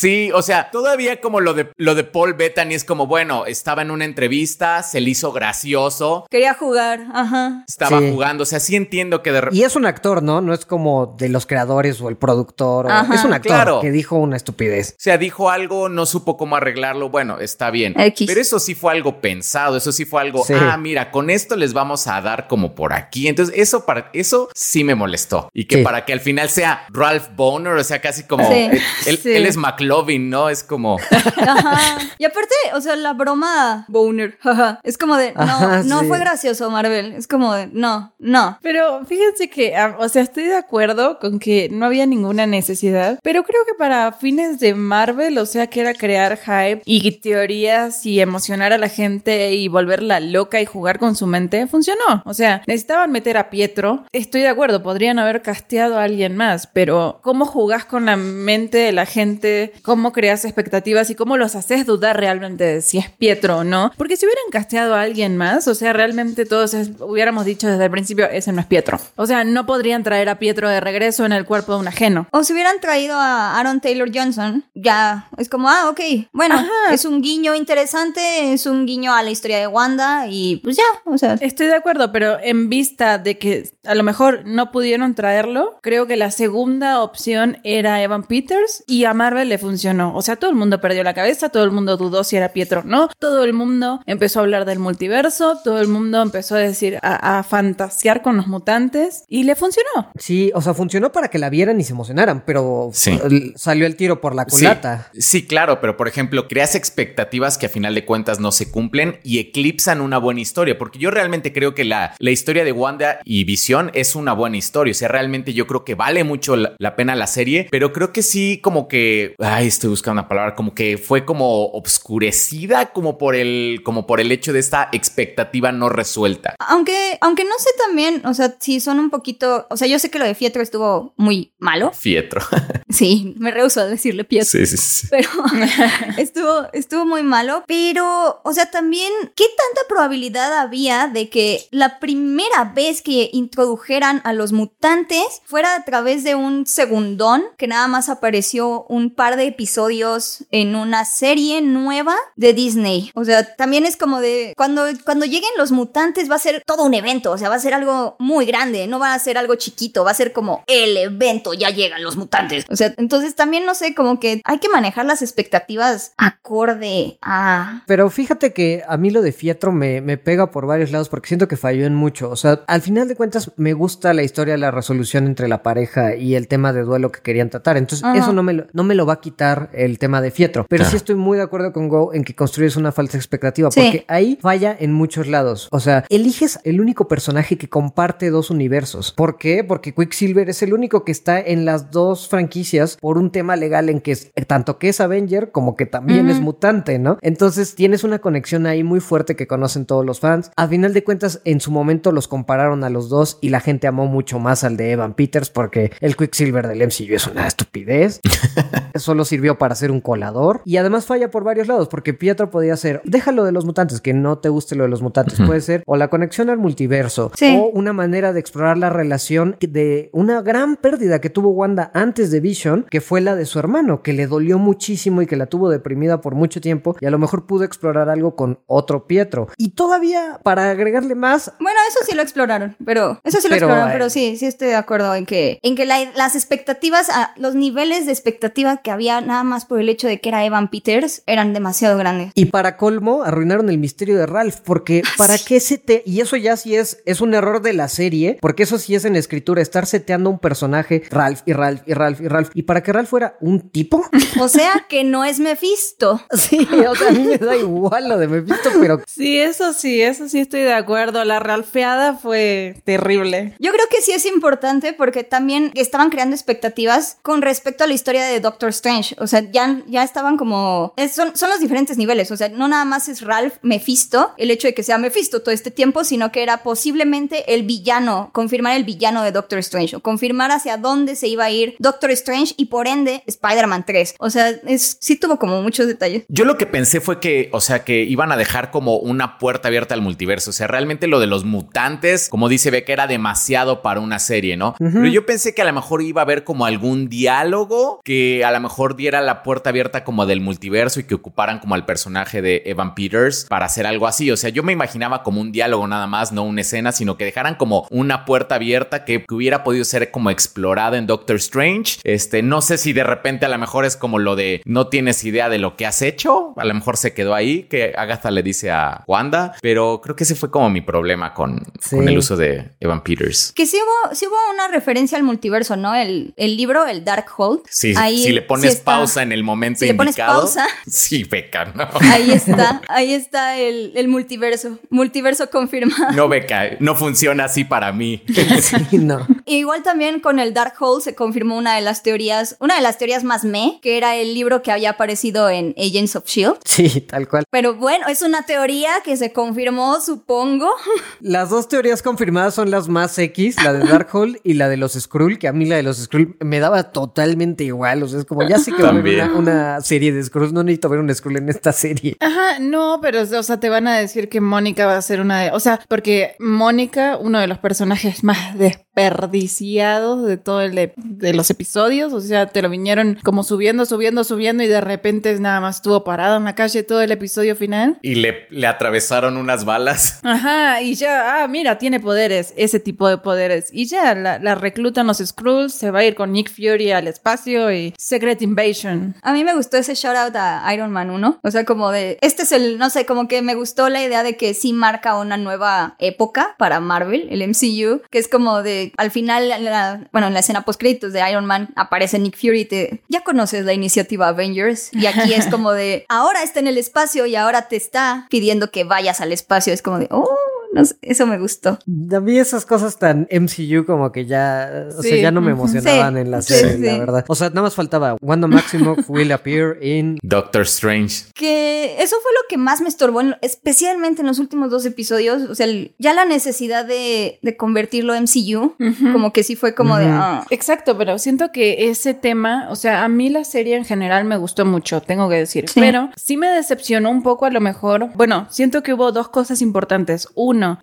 Sí, o sea, todavía como lo de lo de Paul Bettany es como, bueno, estaba en una entrevista, se le hizo gracioso, Quería jugar, ajá. estaba Sí. jugando, o sea, sí entiendo que de Y es un actor, ¿no? No es como de los creadores o el productor. o- Ajá. Es un actor Claro. que dijo una estupidez. o sea, dijo algo, no supo cómo arreglarlo, bueno, está bien. X. Pero eso sí fue algo pensado, eso sí fue algo, Sí. ah, mira, con esto les vamos a dar como por aquí. Entonces, eso para eso sí me molestó. Y que Sí. para que al final sea Ralph Boner, o sea, casi como Sí. él, Sí. él es McLovin loving, ¿no? Es como... Ajá. Y aparte, o sea, la broma boner, jaja, es como de, no, Ajá, no sí. fue gracioso, Marvel. Es como de, no, no. Pero fíjense que, ah, o sea, estoy de acuerdo con que no había ninguna necesidad, pero creo que para fines de Marvel, o sea, que era crear hype y teorías y emocionar a la gente y volverla loca y jugar con su mente, funcionó. O sea, necesitaban meter a Pietro. Estoy de acuerdo, podrían haber casteado a alguien más, pero ¿cómo jugás con la mente de la gente? ¿Cómo creas expectativas y cómo los haces dudar realmente de si es Pietro o no? Porque si hubieran casteado a alguien más, o sea, realmente todos es- hubiéramos dicho desde el principio, ese no es Pietro. O sea, no podrían traer a Pietro de regreso en el cuerpo de un ajeno. O si hubieran traído a Aaron Taylor Johnson, ya es como, ah, ok, bueno, Ajá. es un guiño interesante, es un guiño a la historia de Wanda y pues ya, o sea, Estoy de acuerdo, pero en vista de que a lo mejor no pudieron traerlo, creo que la segunda opción era Evan Peters y a Marvel le funcionó. O sea, todo el mundo perdió la cabeza, todo el mundo dudó si era Pietro o no, todo el mundo empezó a hablar del multiverso, todo el mundo empezó a decir, a, a fantasear con los mutantes y le funcionó. Sí, o sea, funcionó para que la vieran y se emocionaran, pero Sí. salió el tiro por la Sí, culata. sí, claro, pero por ejemplo, creas expectativas que a final de cuentas no se cumplen y eclipsan una buena historia, porque yo realmente creo que la, la historia de Wanda y Visión es una buena historia, o sea, realmente yo creo que vale mucho la, la pena la serie, pero creo que sí como que, ay, estoy buscando una palabra, como que fue como obscurecida como por el, como por el hecho de esta expectativa no resuelta. aunque, aunque no sé también, o sea, si son un poquito, o sea, yo sé que lo de Fietro estuvo muy malo, Fietro. sí, me rehuso a decirle Pietro. sí, sí, sí. pero estuvo, estuvo muy malo. Pero, o sea, también, ¿qué tanta probabilidad había de que la primera vez que introdujeran a los mutantes fuera a través de un segundón que nada más apareció un par de episodios en una serie nueva de Disney? O sea, también es como de cuando, cuando lleguen los mutantes va a ser todo un evento, o sea, va a ser algo muy grande, no va a ser algo chiquito, va a ser como el evento, ya llegan los mutantes. O sea, entonces también no sé, como que hay que manejar las expectativas acorde a... Pero fíjate que a mí lo de Fietro me, me pega por varios lados porque siento que falló en mucho. O sea, al final de cuentas me gusta la historia de la resolución entre la pareja y el tema de duelo que querían tratar. Entonces Ajá. eso no me, lo, no me lo va a quitar el tema de Fietro. Pero sí estoy muy de acuerdo con Go en que construyes una falsa expectativa Sí. porque ahí falla en muchos lados. O sea, eliges el único personaje que comparte dos universos. ¿Por qué? Porque Quicksilver es el único que está en las dos franquicias por un tema legal en que es, tanto que es Avenger como que también es mutante, ¿no? Entonces tienes una conexión ahí muy fuerte que conocen todos los fans. A final de cuentas, en su momento los compararon a los dos y la gente amó mucho más al de Evan Peters porque el Quicksilver del MCU es una estupidez. Solo sirvió para ser un colador. Y además falla por varios lados, porque Pietro podía ser, déjalo de los mutantes, que no te guste lo de los mutantes. Puede ser o la conexión al multiverso, Sí. o una manera de explorar la relación de una gran pérdida que tuvo Wanda antes de Vision, que fue la de su hermano, que le dolió muchísimo y que la tuvo deprimida por mucho tiempo. Y a lo mejor pudo explorar algo con otro Pietro. Y todavía, para agregarle más, Bueno, eso sí lo exploraron, pero eso sí lo Pero, exploraron, eh, pero sí, sí estoy de acuerdo en que, en que la- las expectativas, a- los niveles de expectativa que había nada más por el hecho de que era Evan Peters eran demasiado grandes. Y para colmo, arruinaron el misterio de Ralph, porque ¿para qué se te...? Y eso ya sí es, es un error de la serie, porque eso sí es en escritura, estar seteando un personaje, Ralph y Ralph y Ralph y Ralph, y para que Ralph fuera un tipo. O sea que no es Mephisto. Sí, o sea, a mí me da igual lo de Mephisto, pero Sí, eso sí, eso sí estoy de acuerdo. La ralfeada fue terrible. Yo creo que sí es importante porque también estaban creando expectativas con respecto a la historia de Doctor Strange. O sea, ya, ya estaban como... es- son, son los diferentes niveles. O sea, no nada más es Ralph Mephisto, el hecho de que sea Mephisto todo este tiempo, sino que era posiblemente el villano, confirmar el villano de Doctor Strange o confirmar hacia dónde se iba a ir Doctor Strange y por ende Spider-Man 3. O sea, es, sí tuvo como muchos detalles. Yo lo que pensé fue que, o sea, que iban a dejar como una puerta abierta al multiverso. O sea, realmente lo de los mutantes, como dice Beck, era demasiado para una serie, ¿no? Pero yo pensé que a lo mejor iba a haber como algún diálogo que a lo mejor diera la puerta abierta como del multiverso y que ocuparan como al personaje de Evan Peters para hacer algo así. O sea, yo me imaginaba como un diálogo nada más, no una escena, sino que dejaran como una puerta abierta que, que hubiera podido ser como explorada en Doctor Strange. Este, no sé si de repente a lo mejor es como lo de no tienes idea de lo que has hecho. A lo mejor se quedó ahí, que Agatha le dice a Wanda, pero creo que ese fue como mi problema con, Sí. con el uso de Evan Peters. Que sí hubo, sí hubo una referencia al multiverso, ¿no? El, el libro, el Darkhold. Sí, Ahí si le pones sí está. pausa en el momento Si le pones indicado. pausa. Sí, Beca, no. Ahí está, ahí está el, el multiverso. Multiverso confirmado. No, Beca, no funciona así para mí. Sí, no. Igual también con el Dark Hole se confirmó una de las teorías, una de las teorías más me, que era el libro que había aparecido en Agents of Shield. Sí, tal cual. Pero bueno, es una teoría que se confirmó, supongo. Las dos teorías confirmadas son las más X, la de Darkhold y la de los Skrull, que a mí la de los Skrull me daba totalmente igual. O sea, es como ya sé que va a haber También. una, una serie de Skrulls, no necesito ver un Skrull en esta serie. Ajá, no, pero, o sea, te van a decir que Mónica va a ser una de. O sea, porque Mónica, uno de los personajes más desperdiciados de todo el de, de los episodios, o sea, te lo vinieron como subiendo, subiendo, subiendo y de repente nada más estuvo parado en la calle todo el episodio final. Y le, le atravesaron unas balas. Ajá, y ya, ah, mira, tiene poderes, ese tipo de poderes. Y ya la, la reclutan los Skrulls, se va a ir con Nick Fury al espacio y Secret Invasion. A mí me gustó ese shout out a Iron Man 1. O sea, como de, este es el, no sé, como que me gustó la idea de que sí marca una nueva época para Marvel, el MCU, que es como de, al final, en la- bueno, en la escena post créditos de Iron Man aparece Nick Fury y te, ya conoces la iniciativa Avengers. Y aquí es como de, ahora está en el espacio y ahora te está pidiendo que vayas al espacio. Es como de, oh, no sé, eso me gustó. A mí esas cosas tan MCU como que ya, o sea, ya no me emocionaban Sí, en la serie, sí. la verdad. O sea, nada más faltaba Wanda Maximoff will appear in Doctor Strange. que eso fue lo que más me estorbó, en- especialmente en los últimos dos episodios. O sea, el- ya la necesidad de, de convertirlo en MCU, como que sí fue como de. Ah. Exacto, pero siento que ese tema, o sea, a mí la serie en general me gustó mucho, tengo que decir, Sí. pero sí me decepcionó un poco a lo mejor. Bueno, siento que hubo dos cosas importantes.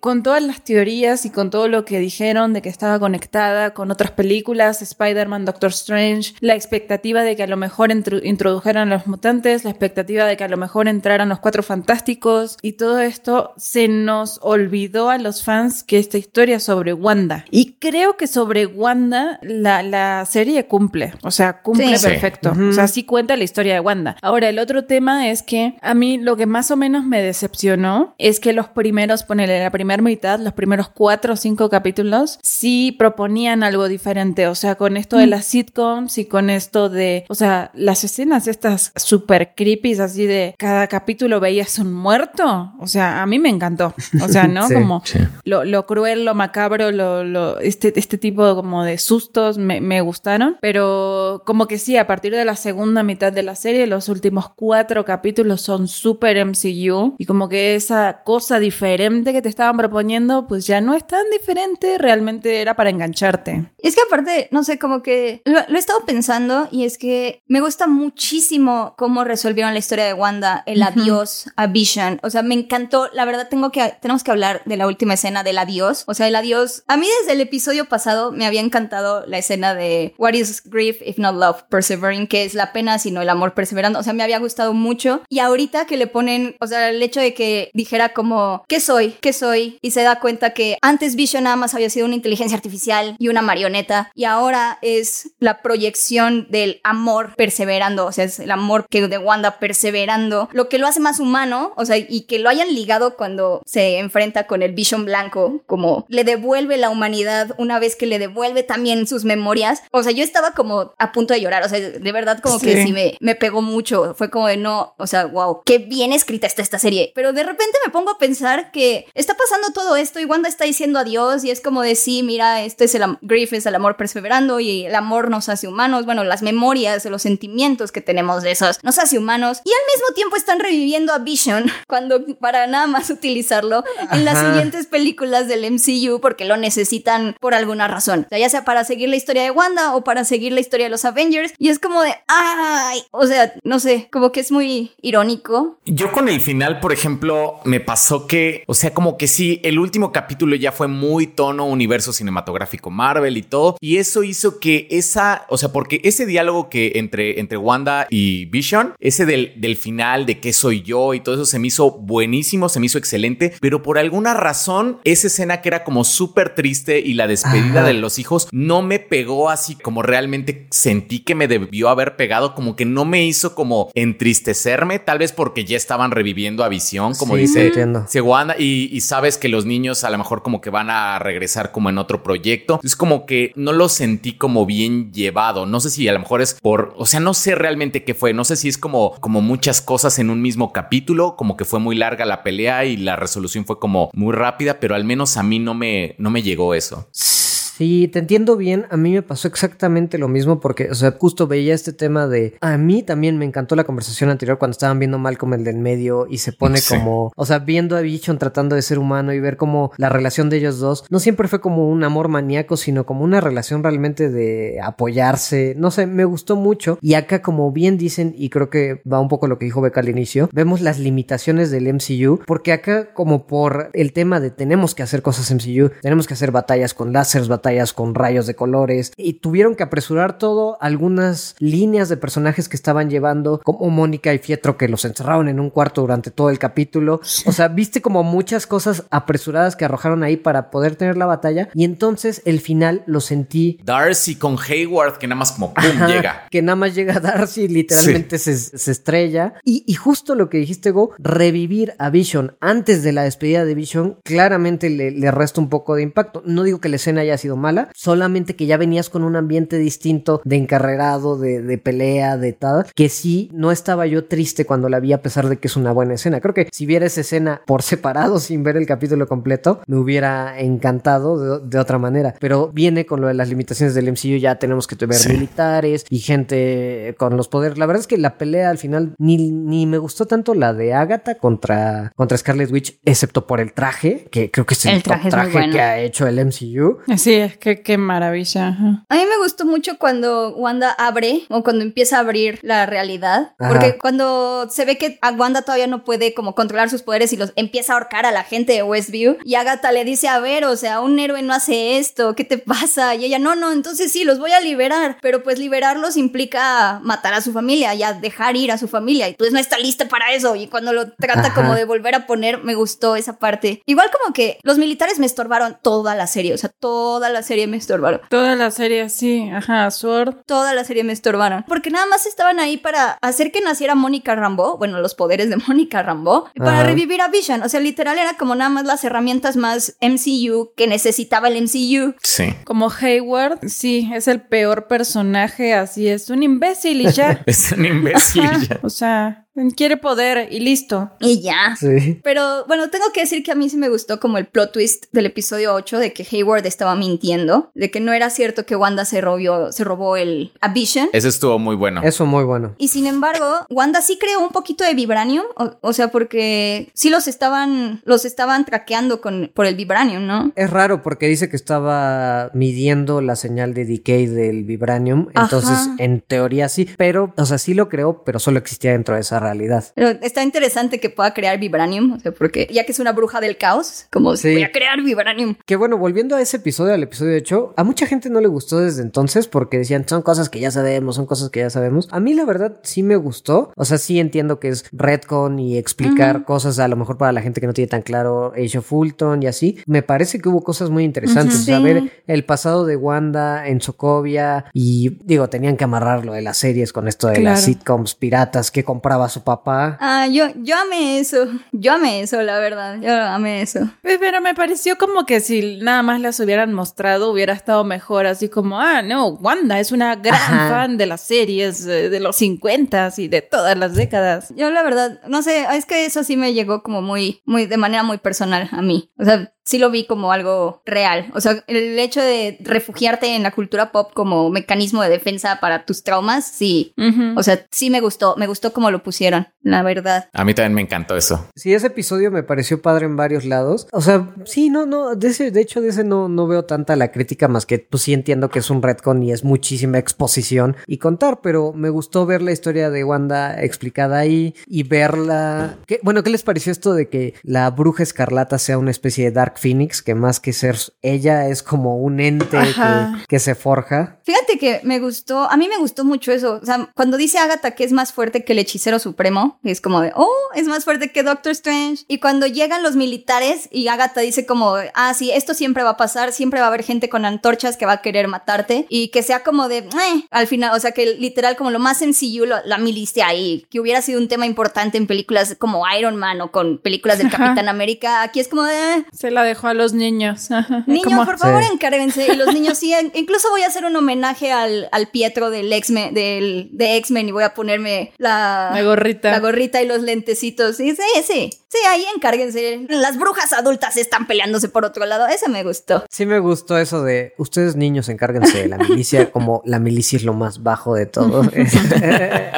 Con todas las teorías y con todo lo que dijeron de que estaba conectada con otras películas, Spider-Man, Doctor Strange, la expectativa de que a lo mejor introdujeran a los mutantes, la expectativa de que a lo mejor entraran los cuatro fantásticos y todo esto se nos olvidó a los fans que esta historia sobre Wanda. Y creo que sobre Wanda la, la serie cumple, o sea, cumple Sí. perfecto. O sea, sí cuenta la historia de Wanda. Ahora, el otro tema es que a mí lo que más o menos me decepcionó es que los primeros, ponele la primera mitad, los primeros cuatro o cinco capítulos, sí proponían algo diferente. O sea, con esto de las sitcoms y con esto de, o sea, las escenas estas super creepy, así de cada capítulo veías un muerto. O sea, a mí me encantó. O sea, ¿no? Sí. Como Sí. lo, lo cruel, lo macabro, lo, lo- este, este tipo como de sustos me, me gustaron. Pero como que sí, a partir de la segunda mitad de la serie, los últimos cuatro capítulos son súper MCU. Y como que esa cosa diferente que te estaban proponiendo, pues ya no es tan diferente, realmente era para engancharte. Es que aparte, no sé, como que lo, lo he estado pensando y es que me gusta muchísimo cómo resolvieron la historia de Wanda, el adiós a Vision. O sea, me encantó. La verdad, tengo que, tenemos que hablar de la última escena del adiós. O sea, el adiós. A mí desde el episodio pasado me había encantado la escena de What is grief if not love persevering, que es la pena sino el amor perseverando. O sea, me había gustado mucho. Y ahorita que le ponen, o sea, el hecho de que dijera como, ¿qué soy? ¿Qué soy? Y se da cuenta que antes Vision nada más había sido una inteligencia artificial y una marioneta. Y ahora es la proyección del amor perseverando. O sea, es el amor que de Wanda perseverando. Lo que lo hace más humano. O sea, y que lo hayan ligado cuando se enfrenta con el Vision blanco. Como le devuelve la humanidad una vez que le devuelve también sus memorias. O sea, yo estaba como a punto de llorar. O sea, de verdad como que Sí. me, me pegó mucho. Fue como de no, o sea, wow, qué bien escrita está esta serie. Pero de repente me pongo a pensar que está pasando todo esto y Wanda está diciendo adiós y es como de sí, mira, este es el grief, es el amor perseverando y el amor nos hace humanos. Bueno, las memorias, los sentimientos que tenemos de esos nos hace humanos. Y al mismo tiempo están reviviendo a Vision cuando para nada más utilizarlo en las Ajá. siguientes películas del MCU porque lo necesitan por alguna razón. O sea, ya sea para seguir la historia de Wanda o para seguir la historia de los Avengers. Y es como de, ay, o sea, no sé, como que es muy irónico. Yo con el final, por ejemplo, me pasó que, o sea, como que sí, el último capítulo ya fue muy tono universo cinematográfico Marvel y todo, y eso hizo que esa, o sea, porque ese diálogo que entre, entre Wanda y Vision, ese del, del final de qué soy yo y todo eso se me hizo buenísimo, se me hizo excelente, pero por alguna razón, esa escena que era como súper triste y la despedida Ajá. de los hijos no me pegó así como realmente sentí que me debió haber pegado, como que no me hizo como entristecerme, tal vez porque ya estaban reviviendo a Visión, como Sí, dice, entiendo. dice Wanda, y, y sabes que los niños a lo mejor como que van a regresar como en otro proyecto. Es como que no lo sentí como bien llevado. No sé si a lo mejor es por, o sea, no sé realmente qué fue. No sé si es como, como muchas cosas en un mismo capítulo, como que fue muy larga la pelea y la resolución fue como muy rápida, pero al menos a mí no me, no me llegó eso. Sí, te entiendo bien. A mí me pasó exactamente lo mismo porque, o sea, justo veía este tema de. A mí también me encantó la conversación anterior cuando estaban viendo Malcolm el del medio y se pone Sí. como. O sea, viendo a Bichon tratando de ser humano y ver como la relación de ellos dos no siempre fue como un amor maníaco, sino como una relación realmente de apoyarse. No sé, me gustó mucho. Y acá, como bien dicen, y creo que va un poco lo que dijo Beca al inicio, vemos las limitaciones del MCU, porque acá, como por el tema de tenemos que hacer cosas MCU, tenemos que hacer batallas con láseres, batallas con rayos de colores, y tuvieron que apresurar todo, algunas líneas de personajes que estaban llevando, como Mónica y Fietro, que los encerraron en un cuarto durante todo el capítulo. O sea, viste como muchas cosas apresuradas que arrojaron ahí para poder tener la batalla, y entonces el final lo sentí Darcy con Hayward, que nada más como pum, Ajá, llega. Que nada más llega Darcy literalmente se, se estrella. Y, y justo lo que dijiste, Go, revivir a Vision antes de la despedida de Vision, claramente le, le resta un poco de impacto. No digo que la escena haya sido mala, solamente que ya venías con un ambiente distinto de encarrerado, de, de pelea, de tal, que sí, no estaba yo triste cuando la vi a pesar de que es una buena escena. Creo que si viera esa escena por separado sin ver el capítulo completo, me hubiera encantado de, de otra manera. Pero viene con lo de las limitaciones del MCU, ya tenemos que ver Sí. militares y gente con los poderes. La verdad es que la pelea al final ni, ni me gustó tanto la de Agatha contra, contra Scarlet Witch, excepto por el traje, que creo que es el, El traje top es muy traje bueno. que ha hecho el MCU. Sí, es que qué maravilla. ajá. A mí me gustó mucho cuando Wanda abre o cuando empieza a abrir la realidad. Ajá. Porque cuando se ve que a Wanda todavía no puede como controlar sus poderes y los empieza a ahorcar a la gente de Westview. Y Agatha le dice, a ver, o sea, un héroe no hace esto, ¿qué te pasa? Y ella, no, no, entonces sí, los voy a liberar. Pero pues liberarlos implica matar a su familia y a dejar ir a su familia. Y pues no está lista para eso. Y cuando lo trata Ajá. como de volver a poner, me gustó esa parte. Igual como que los militares me estorbaron toda la serie. O sea, toda la serie me estorbaron. Toda la serie, sí, ajá, Sword. Toda la serie me estorbaron. Porque nada más estaban ahí para hacer que naciera Mónica Rambo. Bueno, los poderes de Mónica Rambo. Y para Ajá. revivir a Vision. O sea, literal era como nada más las herramientas más MCU que necesitaba el MCU. Sí. Como Hayward, sí, es el peor personaje, así es, un imbécil y ya. Es un imbécil. Ajá, ya. o sea, quiere poder y listo. Y ya. Sí. Pero bueno, tengo que decir que a mí sí me gustó como el plot twist del episodio 8 de que Hayward estaba mintiendo, de que no era cierto que Wanda se robó, se robó el a Vision. Ese estuvo muy bueno. Eso muy bueno. Y sin embargo, Wanda sí creó un poquito de vibranium, o, o sea, porque sí los estaban, los estaban traqueando con, por el vibranium, ¿no? Es raro porque dice que estaba midiendo la señal de decay del vibranium. Entonces, Ajá. en teoría sí. Pero, o sea, sí lo creó, pero solo existía dentro de esa realidad. Pero está interesante que pueda crear vibranium, o sea, porque ya que es una bruja del caos, como Sí. voy a crear vibranium. Que bueno, volviendo a ese episodio, al episodio 8, a mucha gente no le gustó desde entonces porque decían, son cosas que ya sabemos, son cosas que ya sabemos. A mí la verdad sí me gustó. O sea, sí entiendo que es retcon y explicar cosas a lo mejor para la gente que no tiene tan claro Age of Ultron y así. Me parece que hubo cosas muy interesantes. Sea, Sí. ver el pasado de Wanda en Sokovia y digo, tenían que amarrarlo de las series con esto de Claro. las sitcoms piratas que compraba su papá. Ah, yo, yo amé eso, yo amé eso, la verdad, yo amé eso. Pues, Pero me pareció como que si nada más las hubieran mostrado hubiera estado mejor, así como, ah, no, Wanda es una gran Ajá. fan de las series eh, de los 50 y de todas las décadas. Yo la verdad, no sé, es que eso sí me llegó como muy, muy, de manera muy personal a mí. O sea, sí lo vi como algo real. O sea, el hecho de refugiarte en la cultura pop como mecanismo de defensa para tus traumas, sí. O sea, sí me gustó, me gustó como lo pusieron, la verdad. A mí también me encantó eso. Sí, ese episodio me pareció padre en varios lados. O sea, sí, no, no, de ese, de hecho, de ese no, no veo tanta la crítica más que, pues sí entiendo que es un retcon y es muchísima exposición y contar, pero me gustó ver la historia de Wanda explicada ahí y verla. ¿Qué- bueno, ¿qué les pareció esto de que la bruja escarlata sea una especie de Dark Phoenix, que más que ser ella es como un ente que, que se forja. Fíjate que me gustó, a mí me gustó mucho eso. O sea, cuando dice Agatha que es más fuerte que el hechicero supremo, es como de, oh, es más fuerte que Doctor Strange. Y cuando llegan los militares y Agatha dice como, ah, sí, esto siempre va a pasar, siempre va a haber gente con antorchas que va a querer matarte. Y que sea como de, eh, al final, o sea, que literal como lo más sencillo, lo- la milicia ahí, que hubiera sido un tema importante en películas como Iron Man o con películas del Ajá. Capitán América, aquí es como de, eh, Se la dejó a los niños. Niños, por favor, Sí. encárguense. Y los niños sí, incluso voy a hacer un homenaje al, al Pietro del X-Men, del, de X-Men y voy a ponerme la, La gorrita. la gorrita y los lentecitos. Sí, sí, sí. Sí, ahí encárguense. Las brujas adultas están peleándose por otro lado. Ese me gustó. Sí me gustó eso de ustedes niños encárguense de la milicia, como la milicia es lo más bajo de todo.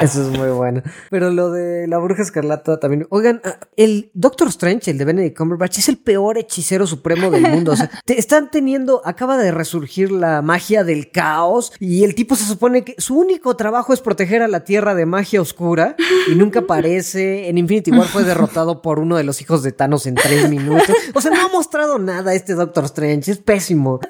eso es muy bueno. Pero lo de la bruja escarlata también. Oigan, ah, el Doctor Strange, el de Benedict Cumberbatch, es el peor hechicero supremo del mundo. O sea, te están teniendo, acaba de resurgir la magia del caos y el tipo se supone que su único trabajo es proteger a la tierra de magia oscura y nunca aparece. En Infinity War fue derrotado por uno de los hijos de Thanos en tres minutos. O sea, no ha mostrado nada este Doctor Strange. Es pésimo.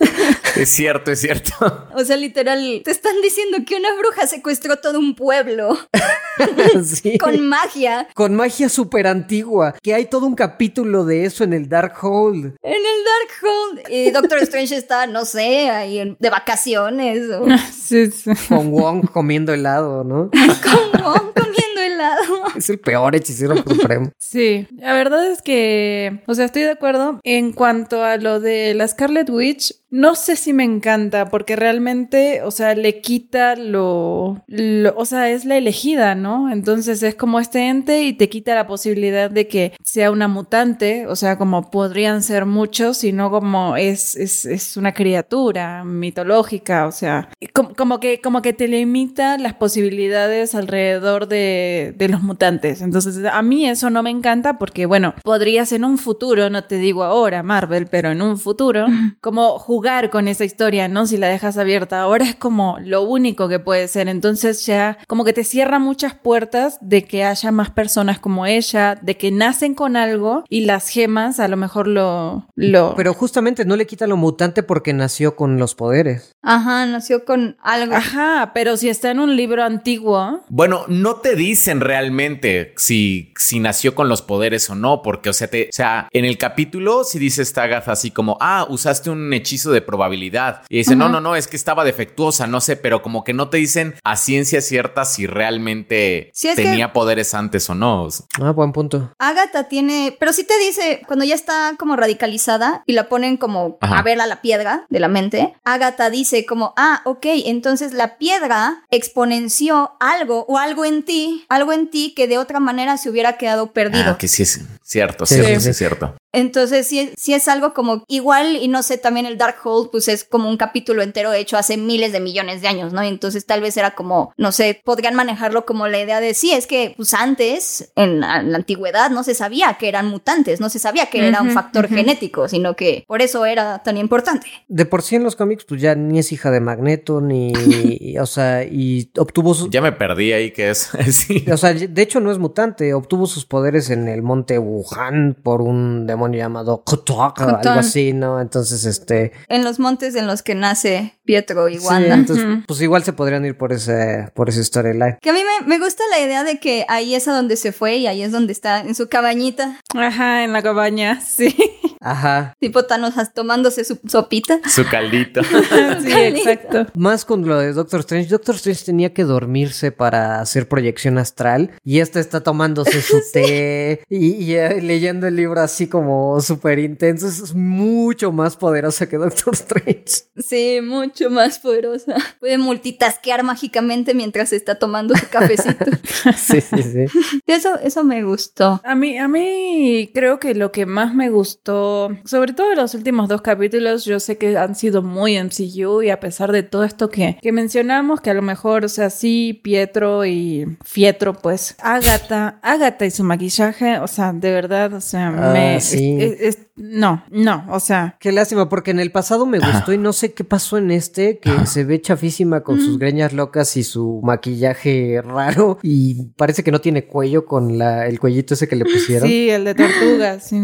Es cierto, es cierto. O sea, literal, te están diciendo que una bruja secuestró todo un pueblo Sí. con magia. Con magia súper antigua, que hay todo un capítulo de eso en el Dark Hole. En el Darkhold. Y Doctor Strange está, no sé, ahí en- de vacaciones o Sí, sí. Con Wong comiendo helado, ¿no? como comiendo helado. Es el peor hechicero supremo. Sí, la verdad es que, o sea, estoy de acuerdo. En cuanto a lo de la Scarlet Witch, no sé si me encanta, porque realmente, o sea, le quita lo, lo- o sea, es la elegida, ¿no? Entonces es como este ente y te quita la posibilidad de que sea una mutante, o sea, como podrían ser muchos, sino como es, es, es una criatura mitológica, o sea, como, como que, como que te limita las posibilidades alrededor de, de los mutantes. Entonces, a mí eso no me encanta porque, bueno, podrías en un futuro, no te digo ahora, Marvel, pero en un futuro, como jugar con esa historia, ¿no? Si la dejas abierta. Ahora es como lo único que puede ser. Entonces ya como que te cierra muchas puertas de que haya más personas como ella, de que nacen con algo y las gemas a lo mejor lo... lo... Pero justamente no le quita lo mutante porque nació con los poderes. Ajá, nació con algo. Ajá, pero si está en un libro antiguo, Bueno, no te dicen realmente si, si nació con los poderes o no, porque, o sea, te, o sea, en el capítulo si dice esta Agatha así como, ah, usaste un hechizo de probabilidad. Y dice, no, no, no, es que estaba defectuosa, no sé, pero como que no te dicen a ciencia cierta si realmente que- tenía poderes antes o no. Ah, buen punto. Agatha tiene, pero sí te dice, cuando ya está como radicalizada y la ponen como Ajá. a ver a la piedra de la mente, Agatha dice como, ah, ok, entonces la piedra exponenció algo o algo en ti, algo en ti que de otra manera se hubiera quedado perdido. Ah, que sí es cierto, Sí, sí, sí, sí, sí. es cierto. Entonces, sí, sí es algo como igual, y no sé, también el Darkhold, pues es como un capítulo entero hecho hace miles de millones de años, ¿no? Entonces, tal vez era como, no sé, podrían manejarlo como la idea de, sí, es que, pues antes, en la, en la antigüedad, no se sabía que eran mutantes, no se sabía que era un factor genético, sino que por eso era tan importante. De por sí en los cómics, pues ya ni es hija de Magneto, ni. o sea, y obtuvo sus. Ya me perdí ahí que es. sí. O sea, de hecho no es mutante, obtuvo sus poderes en el monte Wuhan por un demonio llamado Kotok, algo así, ¿no? Entonces, este... En los montes en los que nace Pietro y Sí, Wanda. entonces, pues igual se podrían ir por ese, por ese storyline. Que a mí me, me gusta la idea de que ahí es a donde se fue y ahí es donde está en su cabañita, ajá, en la cabaña, sí. Ajá. tipo Thanos tomándose su sopita. Su caldito. sí, exacto. Más con lo de Doctor Strange. Doctor Strange tenía que dormirse para hacer proyección astral. Y esta está tomándose su té y, y, eh, leyendo el libro así como súper intenso. Es mucho más poderosa que Doctor Strange. Sí, mucho más poderosa. Puede multitasquear mágicamente mientras está tomando su cafecito. Sí, sí, sí. Eso, eso me gustó. A mí, a mí creo que lo que más me gustó, sobre todo los últimos dos capítulos, yo sé que han sido muy MCU y a pesar de todo esto que, que mencionamos, que a lo mejor, o sea, sí, Pietro y Fietro, pues, Agatha, Agatha y su maquillaje, o sea, de verdad, o sea, Ah, me, sí. Es- es- no, no, o sea. Qué lástima, porque en el pasado me gustó y no sé qué pasó en este, que se ve chafísima con sus greñas locas y su maquillaje raro y parece que no tiene cuello con la, el cuellito ese que le pusieron. Sí, el de tortugas. sí.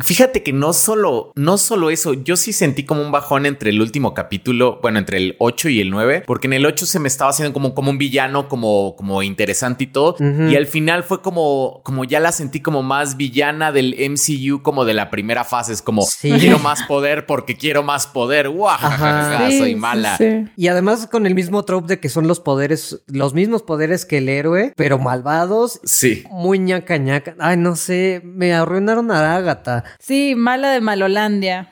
Fíjate que no solo, no solo eso, yo sí sentí como un bajón entre el último capítulo, bueno, entre el 8 y el 9, porque en el 8 se me estaba haciendo como, como un villano, como, como interesante y todo, y al final fue como, como ya la sentí como más villana del MCU, como de la primera fase, es como Sí. quiero más poder porque quiero más poder. Sí, soy mala. sí. Y además con el mismo trope de que son los poderes, los mismos poderes que el héroe, pero malvados, Sí. muy ñaca ñaca. Ay, no sé, me arruinaron a Agatha. Sí, mala de Malolandia.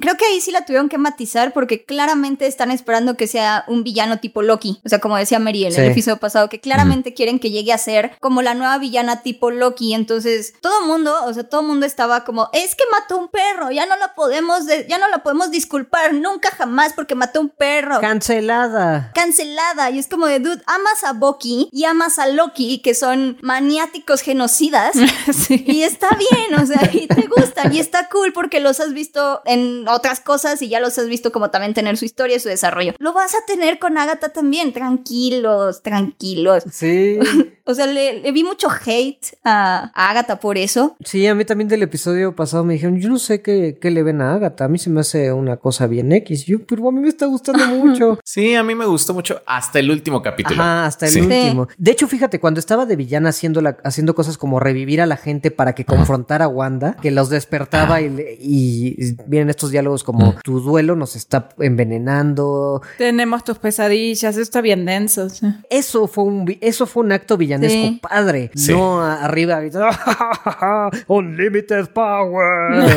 Creo que ahí sí la tuvieron que matizar porque claramente están esperando que sea un villano tipo Loki. O sea, como decía Mary en Sí. el episodio pasado, que claramente quieren que llegue a ser como la nueva villana tipo Loki. Entonces, todo mundo, o sea, todo mundo estaba como, es que mató un perro, ya no la podemos, de- ya no la podemos disculpar nunca jamás porque mató un perro. Cancelada. cancelada y es como de dude amas a Bucky y amas a Loki que son maniáticos genocidas Sí. y está bien, o sea, y te gustan y está cool porque los has visto en otras cosas y ya los has visto como también tener su historia y su desarrollo. Lo vas a tener con Agatha también, tranquilos, tranquilos. Sí. O sea, le, le vi mucho hate a, a Agatha por eso. Sí, a mí también del episodio pasado me dijeron, yo no sé qué, qué le ven a Agatha, a mí se me hace una cosa bien X, yo, pero a mí me está gustando mucho. Sí, a mí me gustó mucho hasta el último capítulo. Ajá, hasta el Sí. último. De hecho, fíjate, cuando estaba de villana haciendo, la- haciendo cosas como revivir a la gente para que confrontara a Wanda, que los despertaba y, vienen estos diálogos como tu duelo nos está envenenando. Tenemos tus pesadillas, esto está bien denso. sí. Eso fue un, eso fue un acto villanesco Sí. padre. Sí. No arriba Unlimited power.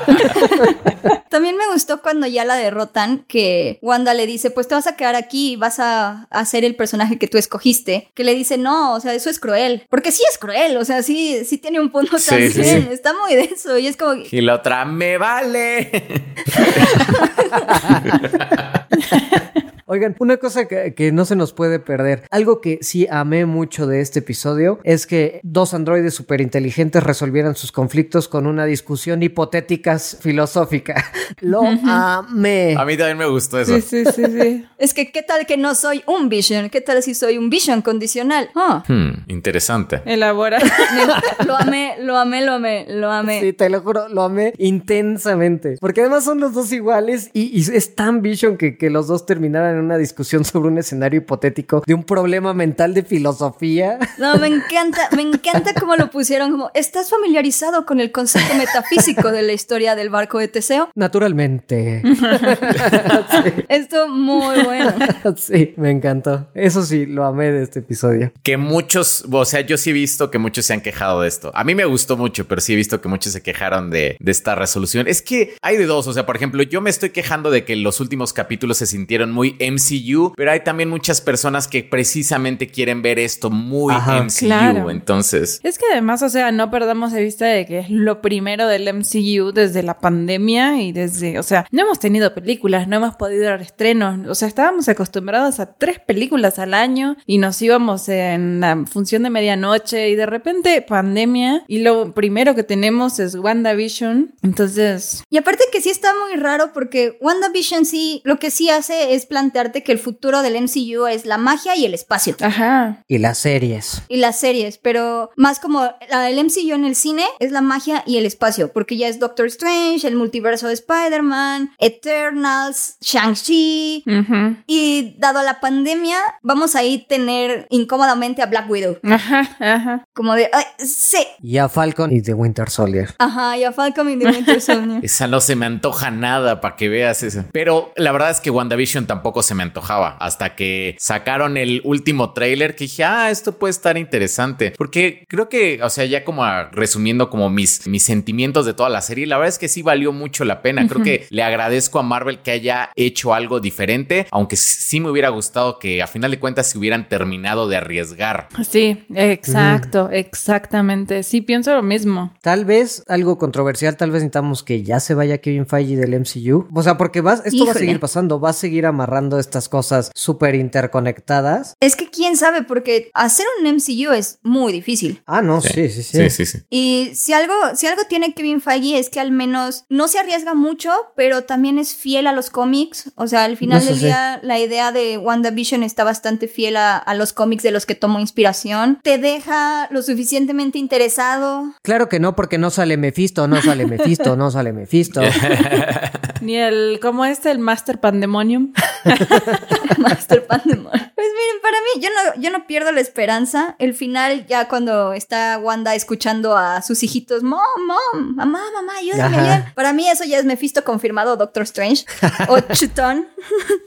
También me gustó cuando ya la derrotan, que Wanda le dice, pues te vas a quedar aquí y vas a hacer el personaje que tú escogiste. Que le dice, no, o sea, eso es cruel. Porque sí es cruel, o sea, sí, sí tiene un punto Sí, también. sí, sí. Está muy denso y es como... que- Y la otra, me vale. Oigan, una cosa que, que no se nos puede perder, algo que sí amé mucho de este episodio es que dos androides superinteligentes resolvieran sus conflictos con una discusión hipotética filosófica. Lo amé. A mí también me gustó eso. Sí, sí, sí, sí. Es que, ¿qué tal que no soy un Vision? ¿Qué tal si soy un Vision condicional? Ah, Hmm, interesante. Elabora. lo amé, lo amé, lo amé, lo amé. Sí, te lo juro, lo amé intensamente. Porque además son los dos iguales y, y es tan vision que, que los dos terminaran en una discusión sobre un escenario hipotético de un problema mental de filosofía. No, me encanta, me encanta cómo lo pusieron como, ¿estás familiarizado con el concepto metafísico de la historia del barco de Teseo? Naturalmente. Esto muy bueno. sí, me encantó. Eso sí, lo amé de este episodio. Que muchos, o sea, yo sí he visto que muchos se han quejado de esto. A mí me gustó mucho, pero sí he visto que muchos se quejaron de, de esta resolución. Es que hay de dos, o sea, por ejemplo, yo me estoy quejando de que los últimos capítulos se sintieron muy MCU, pero hay también muchas personas que precisamente quieren ver esto muy Ajá. MCU. Claro. Entonces, Es que además, o sea, no perdamos de vista de que es lo primero del MCU desde la pandemia y desde, o sea, no hemos tenido películas, no hemos podido dar estrenos, o sea, estábamos acostumbrados a tres películas al año y nos íbamos en la función de medianoche y de repente pandemia y lo primero que tenemos es WandaVision, entonces, Y aparte que sí está muy raro porque WandaVision sí, lo que sí hace es que el futuro del MCU es la magia y el espacio. ajá, Y las series. Y las series, pero más como la del MCU en el cine es la magia y el espacio, porque ya es Doctor Strange, el multiverso de Spider-Man, Eternals, Shang-Chi, ujú, y dado la pandemia, vamos a ahí tener incómodamente a Black Widow. ajá, ajá. Como de, ay, sí, Y a Falcon y The Winter Soldier. ajá, y a Falcon y The Winter Soldier. esa no se me antoja nada para que veas eso. Pero la verdad es que WandaVision tampoco se me antojaba hasta que sacaron el último tráiler que dije, ah, esto puede estar interesante. Porque creo que, o sea, ya como a- resumiendo como mis, mis sentimientos de toda la serie, la verdad es que sí valió mucho la pena. Creo que le agradezco a Marvel que haya hecho algo diferente, aunque sí me hubiera gustado que a final de cuentas se hubieran terminado de arriesgar. Sí, exacto, exactamente. Sí, pienso lo mismo. Tal vez algo controversial, tal vez necesitamos que ya se vaya Kevin Feige del MCU. O sea, porque vas, esto va a seguir pasando, va a seguir amarrando pasando estas cosas súper interconectadas. Es que quién sabe, porque hacer un MCU es muy difícil. Ah, no, sí, sí, sí. Sí, sí, sí. Y si algo, si algo tiene Kevin Feige es que al menos no se arriesga mucho, pero también es fiel a los cómics. O sea, al final Eso del sí. día, la idea de WandaVision está bastante fiel a, a los cómics de los que tomó inspiración. Te deja lo suficientemente interesado. Claro que no, porque no sale Mephisto, no sale Mephisto, no sale Mephisto. Ni el, ¿cómo es? El Master Pandemonium. Master Pandemon. Pues miren, para mí, yo no, yo no pierdo la esperanza. El final, ya cuando está Wanda escuchando a sus hijitos, mom, mom, mamá, mamá, ayúdame, Ajá. ayúdame". Para mí eso ya es Mephisto confirmado, Doctor Strange. o Chutón.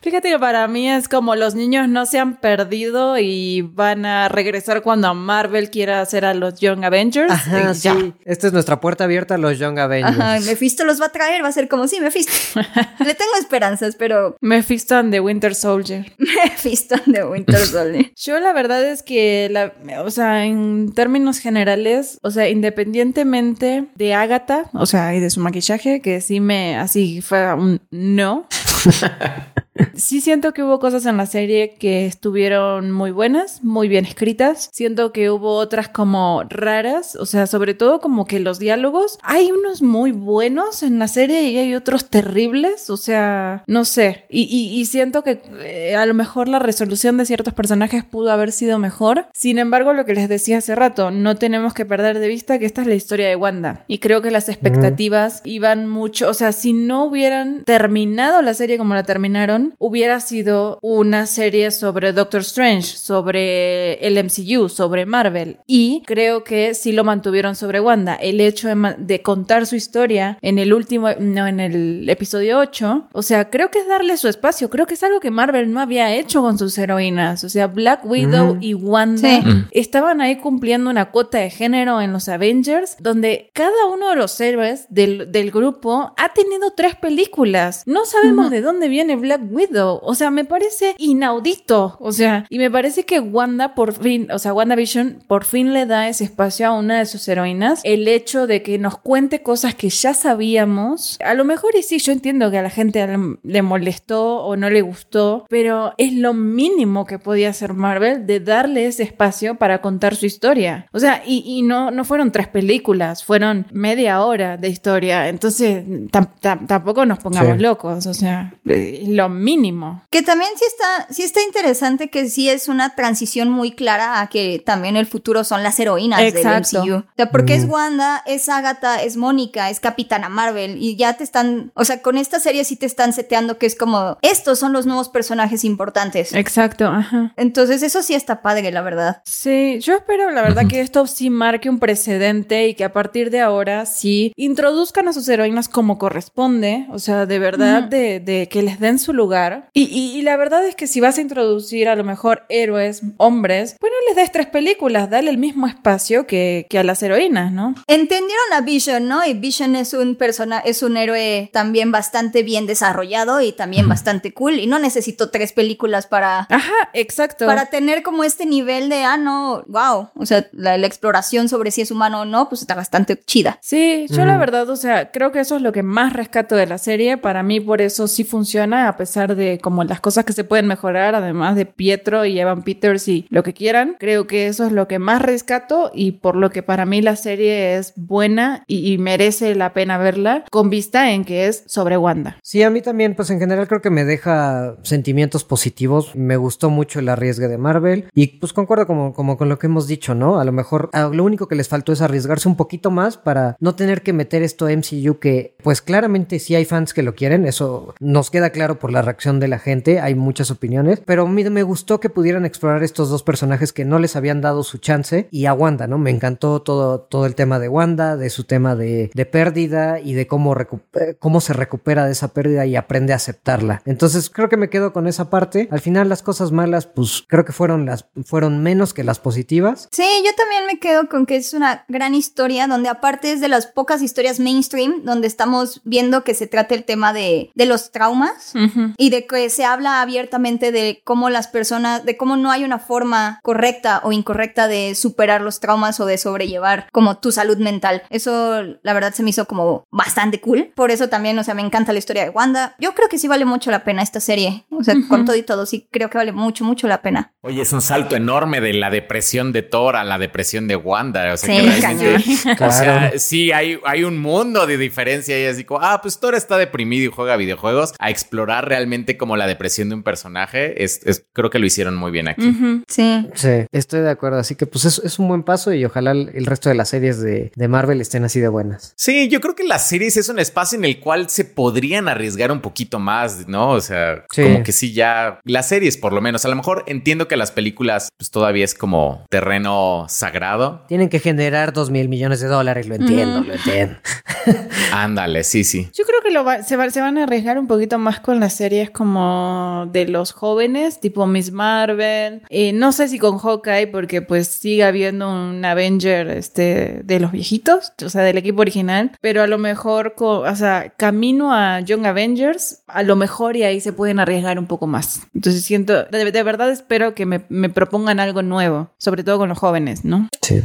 Fíjate que para mí es como los niños no se han perdido y van a regresar cuando Marvel quiera hacer a los Young Avengers. Ajá, y ya. sí. Esta es nuestra puerta abierta a los Young Avengers. Ajá, Mephisto los va a traer, va a ser como, sí, Mephisto. Le tengo esperanzas, pero Mephisto and the Winter Soldier. Mephisto de Winter Soldier. Yo la verdad es que, la, o sea, en términos generales, o sea, independientemente de Agatha, o sea, y de su maquillaje, que sí me, así fue un no. Sí siento que hubo cosas en la serie que estuvieron muy buenas, muy bien escritas. Siento que hubo otras como raras, o sea, sobre todo como que los diálogos. Hay unos muy buenos en la serie y hay otros terribles, o sea, no sé. Y, y- y siento que eh, a lo mejor la resolución de ciertos personajes pudo haber sido mejor. Sin embargo, lo que les decía hace rato, no tenemos que perder de vista que esta es la historia de Wanda. Y creo que las expectativas iban mucho, o sea, si no hubieran terminado la serie como la terminaron, hubiera sido una serie sobre Doctor Strange, sobre el MCU, sobre Marvel. Y creo que sí lo mantuvieron sobre Wanda. El hecho de, contar su historia en el último, no, en el episodio 8, o sea, creo que es darle su espacio. Creo que es algo que Marvel no había hecho con sus heroínas. O sea, Black Widow y Wanda Sí. estaban ahí cumpliendo una cuota de género en los Avengers, donde cada uno de los héroes del, del grupo ha tenido tres películas. No sabemos de dónde viene Black Widow. O sea, me parece inaudito. O sea, y me parece que Wanda por fin, o sea, WandaVision por fin le da ese espacio a una de sus heroínas. El hecho de que nos cuente cosas que ya sabíamos. A lo mejor y sí, yo entiendo que a la gente le- le molestó o no le gustó, pero es lo mínimo que podía hacer Marvel de darle ese espacio para contar su historia. O sea, y, y no, no fueron tres películas, fueron media hora de historia. Entonces, tam- tam- tampoco nos pongamos Sí. locos, o sea, lo mínimo. Que también sí está, sí está interesante que sí es una transición muy clara a que también el futuro son las heroínas Exacto. del MCU. O sea, porque es Wanda, es Agatha, es Mónica, es Capitana Marvel y ya te están, o sea, con esta serie sí te están seteando que es como, estos son los nuevos personajes importantes. Exacto, ajá. Entonces eso sí está padre, la verdad. Sí, yo espero la verdad que esto sí marque un precedente y que a partir de ahora sí introduzcan a sus heroínas como corresponde, o sea, de verdad de, de que les den su lugar. Y, y- y la verdad es que si vas a introducir a lo mejor héroes, hombres, pues no les des tres películas, dale el mismo espacio que, que a las heroínas, ¿no? Entendieron a Vision, ¿no? Y Vision es un persona, es un héroe también bastante bien desarrollado y también bastante cool. Y no necesito tres películas para, Ajá, exacto. para tener como este nivel de, ah, no, wow. O sea, la, la exploración sobre si es humano o no, pues está bastante chida. Sí, yo la verdad, o sea, creo que eso es lo que más rescato de la serie. Para mí, por eso sí funciona, a pesar de como las cosas que se pueden mejorar, además de Pietro y Evan Peters y lo que quieran. Creo que eso es lo que más rescato y por lo que para mí la serie es buena y, y merece la pena verla, con vista en que es sobre Wanda. Sí, a mí también, pues en general creo que me deja sentimientos positivos. Me gustó mucho el arriesgue de Marvel y pues concuerdo como, como con lo que hemos dicho, ¿no? A lo mejor a lo único que les faltó es arriesgarse un poquito más para no tener que meter esto a MCU que pues claramente sí hay fans que lo quieren, eso nos queda claro por la reacción de la gente, hay muchas opiniones, pero a mí me gustó que pudieran explorar estos dos personajes que no les habían dado su chance y a Wanda, ¿no? Me encantó todo, todo el tema de Wanda, de su tema de, de pérdida y de cómo, eh, cómo se recupera de esa pérdida y aprende a aceptarla. Entonces creo que me quedo con esa parte. Al final las cosas malas, pues creo que fueron las fueron menos que las positivas. Sí, yo también me quedo con que es una gran historia donde aparte es de las pocas historias mainstream donde estamos viendo que se trata el tema de, de los traumas. Y de que se habla abiertamente de cómo las personas, de cómo no hay una forma correcta o incorrecta de superar los traumas o de sobrellevar como tu salud mental. Eso la verdad se me hizo como bastante cool. Por eso también, o sea, me encanta la historia de Wanda. Yo creo que sí vale mucho la pena esta serie. O sea, con todo y todo, sí creo que vale mucho, mucho la pena. Oye, es un salto enorme de la depresión de Thor a la depresión de Wanda. O sea, Sí, que realmente, cañón. o sea, Claro. sí, hay, hay un mundo de diferencia y así como, ah, pues Thor está deprimido y juega videojuegos. A explorar realmente como la depresión de un personaje, es, es- creo que lo hicieron muy bien aquí. Sí. Sí, estoy de acuerdo. Así que pues es, es un buen paso y ojalá el, el resto de las series de, de Marvel estén así de buenas. Sí, yo creo que las series es un espacio en el cual se podrían arriesgar un poquito más, ¿no? O sea, Sí. como que sí ya las series por lo menos. A lo mejor entiendo que las películas pues todavía es como terreno sagrado. Tienen que generar dos mil millones de dólares, lo entiendo, lo entiendo. Ándale, sí, sí. Yo creo que lo va- se, va- se van a arriesgar un poquito más con las series como de los jóvenes, tipo Miss Marvel. No sé si con Hawkeye, porque pues sigue habiendo un Avenger este, de los viejitos, o sea, del equipo original. Pero a lo mejor, o sea, camino a Young Avengers, a lo mejor y ahí se pueden arriesgar un poco más. Entonces siento, de, de verdad espero que me, me propongan algo nuevo, sobre todo con los jóvenes, ¿no? Sí.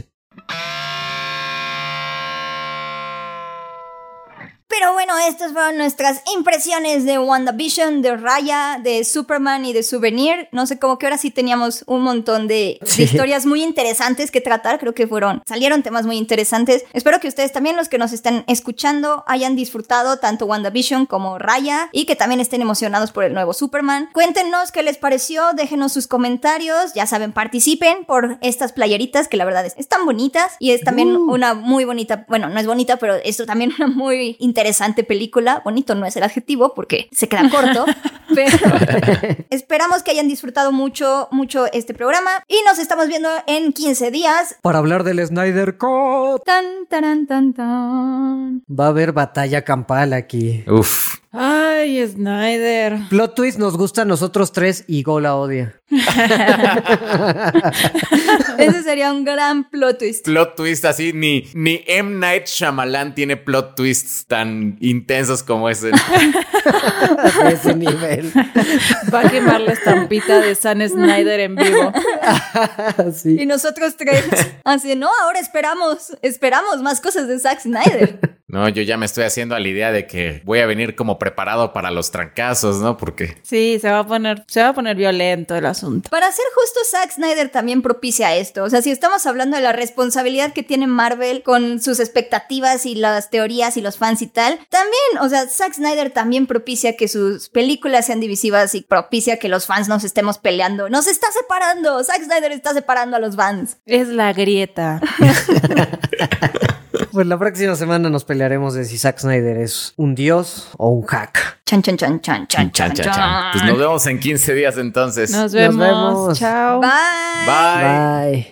Bueno, estas fueron nuestras impresiones de WandaVision, de Raya, de Superman y de Souvenir. No sé, como que ahora sí teníamos un montón de, historias muy interesantes que tratar. Creo que fueron, salieron temas muy interesantes. Espero que ustedes también, los que nos están escuchando, hayan disfrutado tanto WandaVision como Raya y que también estén emocionados por el nuevo Superman. Cuéntenos qué les pareció, déjenos sus comentarios. Ya saben, participen por estas playeritas que la verdad es, están bonitas y es también Uh. una muy bonita, bueno, no es bonita, pero esto también una muy interesante película. Bonito no es el adjetivo porque se queda corto, pero esperamos que hayan disfrutado mucho, mucho este programa y nos estamos viendo en 15 días. Para hablar del Snyder Cut, Tan, taran, tan, tan. va a haber batalla campal aquí. Uf. Ay, Snyder. Plot twist nos gusta a nosotros tres y Go la odia. Ese sería un gran plot twist. Plot twist así, ni, ni M. Night Shyamalan tiene plot twists tan intensos como ese. A ese nivel. Va a quemar la estampita de San Snyder en vivo. Sí. Y nosotros tres, así, no, ahora esperamos, esperamos más cosas de Zack Snyder. No, yo ya me estoy haciendo a la idea de que voy a venir como preparado para los trancazos, ¿no? Porque Sí, se va a poner, se va a poner violento el asunto. Para ser justo, Zack Snyder también propicia esto. O sea, si estamos hablando de la responsabilidad que tiene Marvel con sus expectativas y las teorías y los fans y tal, también, o sea, Zack Snyder también propicia que sus películas sean divisivas y propicia que los fans nos estemos peleando. Nos está separando. Zack Snyder está separando a los fans. Es la grieta. Pues la próxima semana nos pelearemos de si Zack Snyder es un dios o un hack. Chan, chan, chan, chan, chan, chan, chan. chan. Pues nos vemos en 15 días entonces. Nos vemos. Nos. Chao. Bye. Bye. Bye.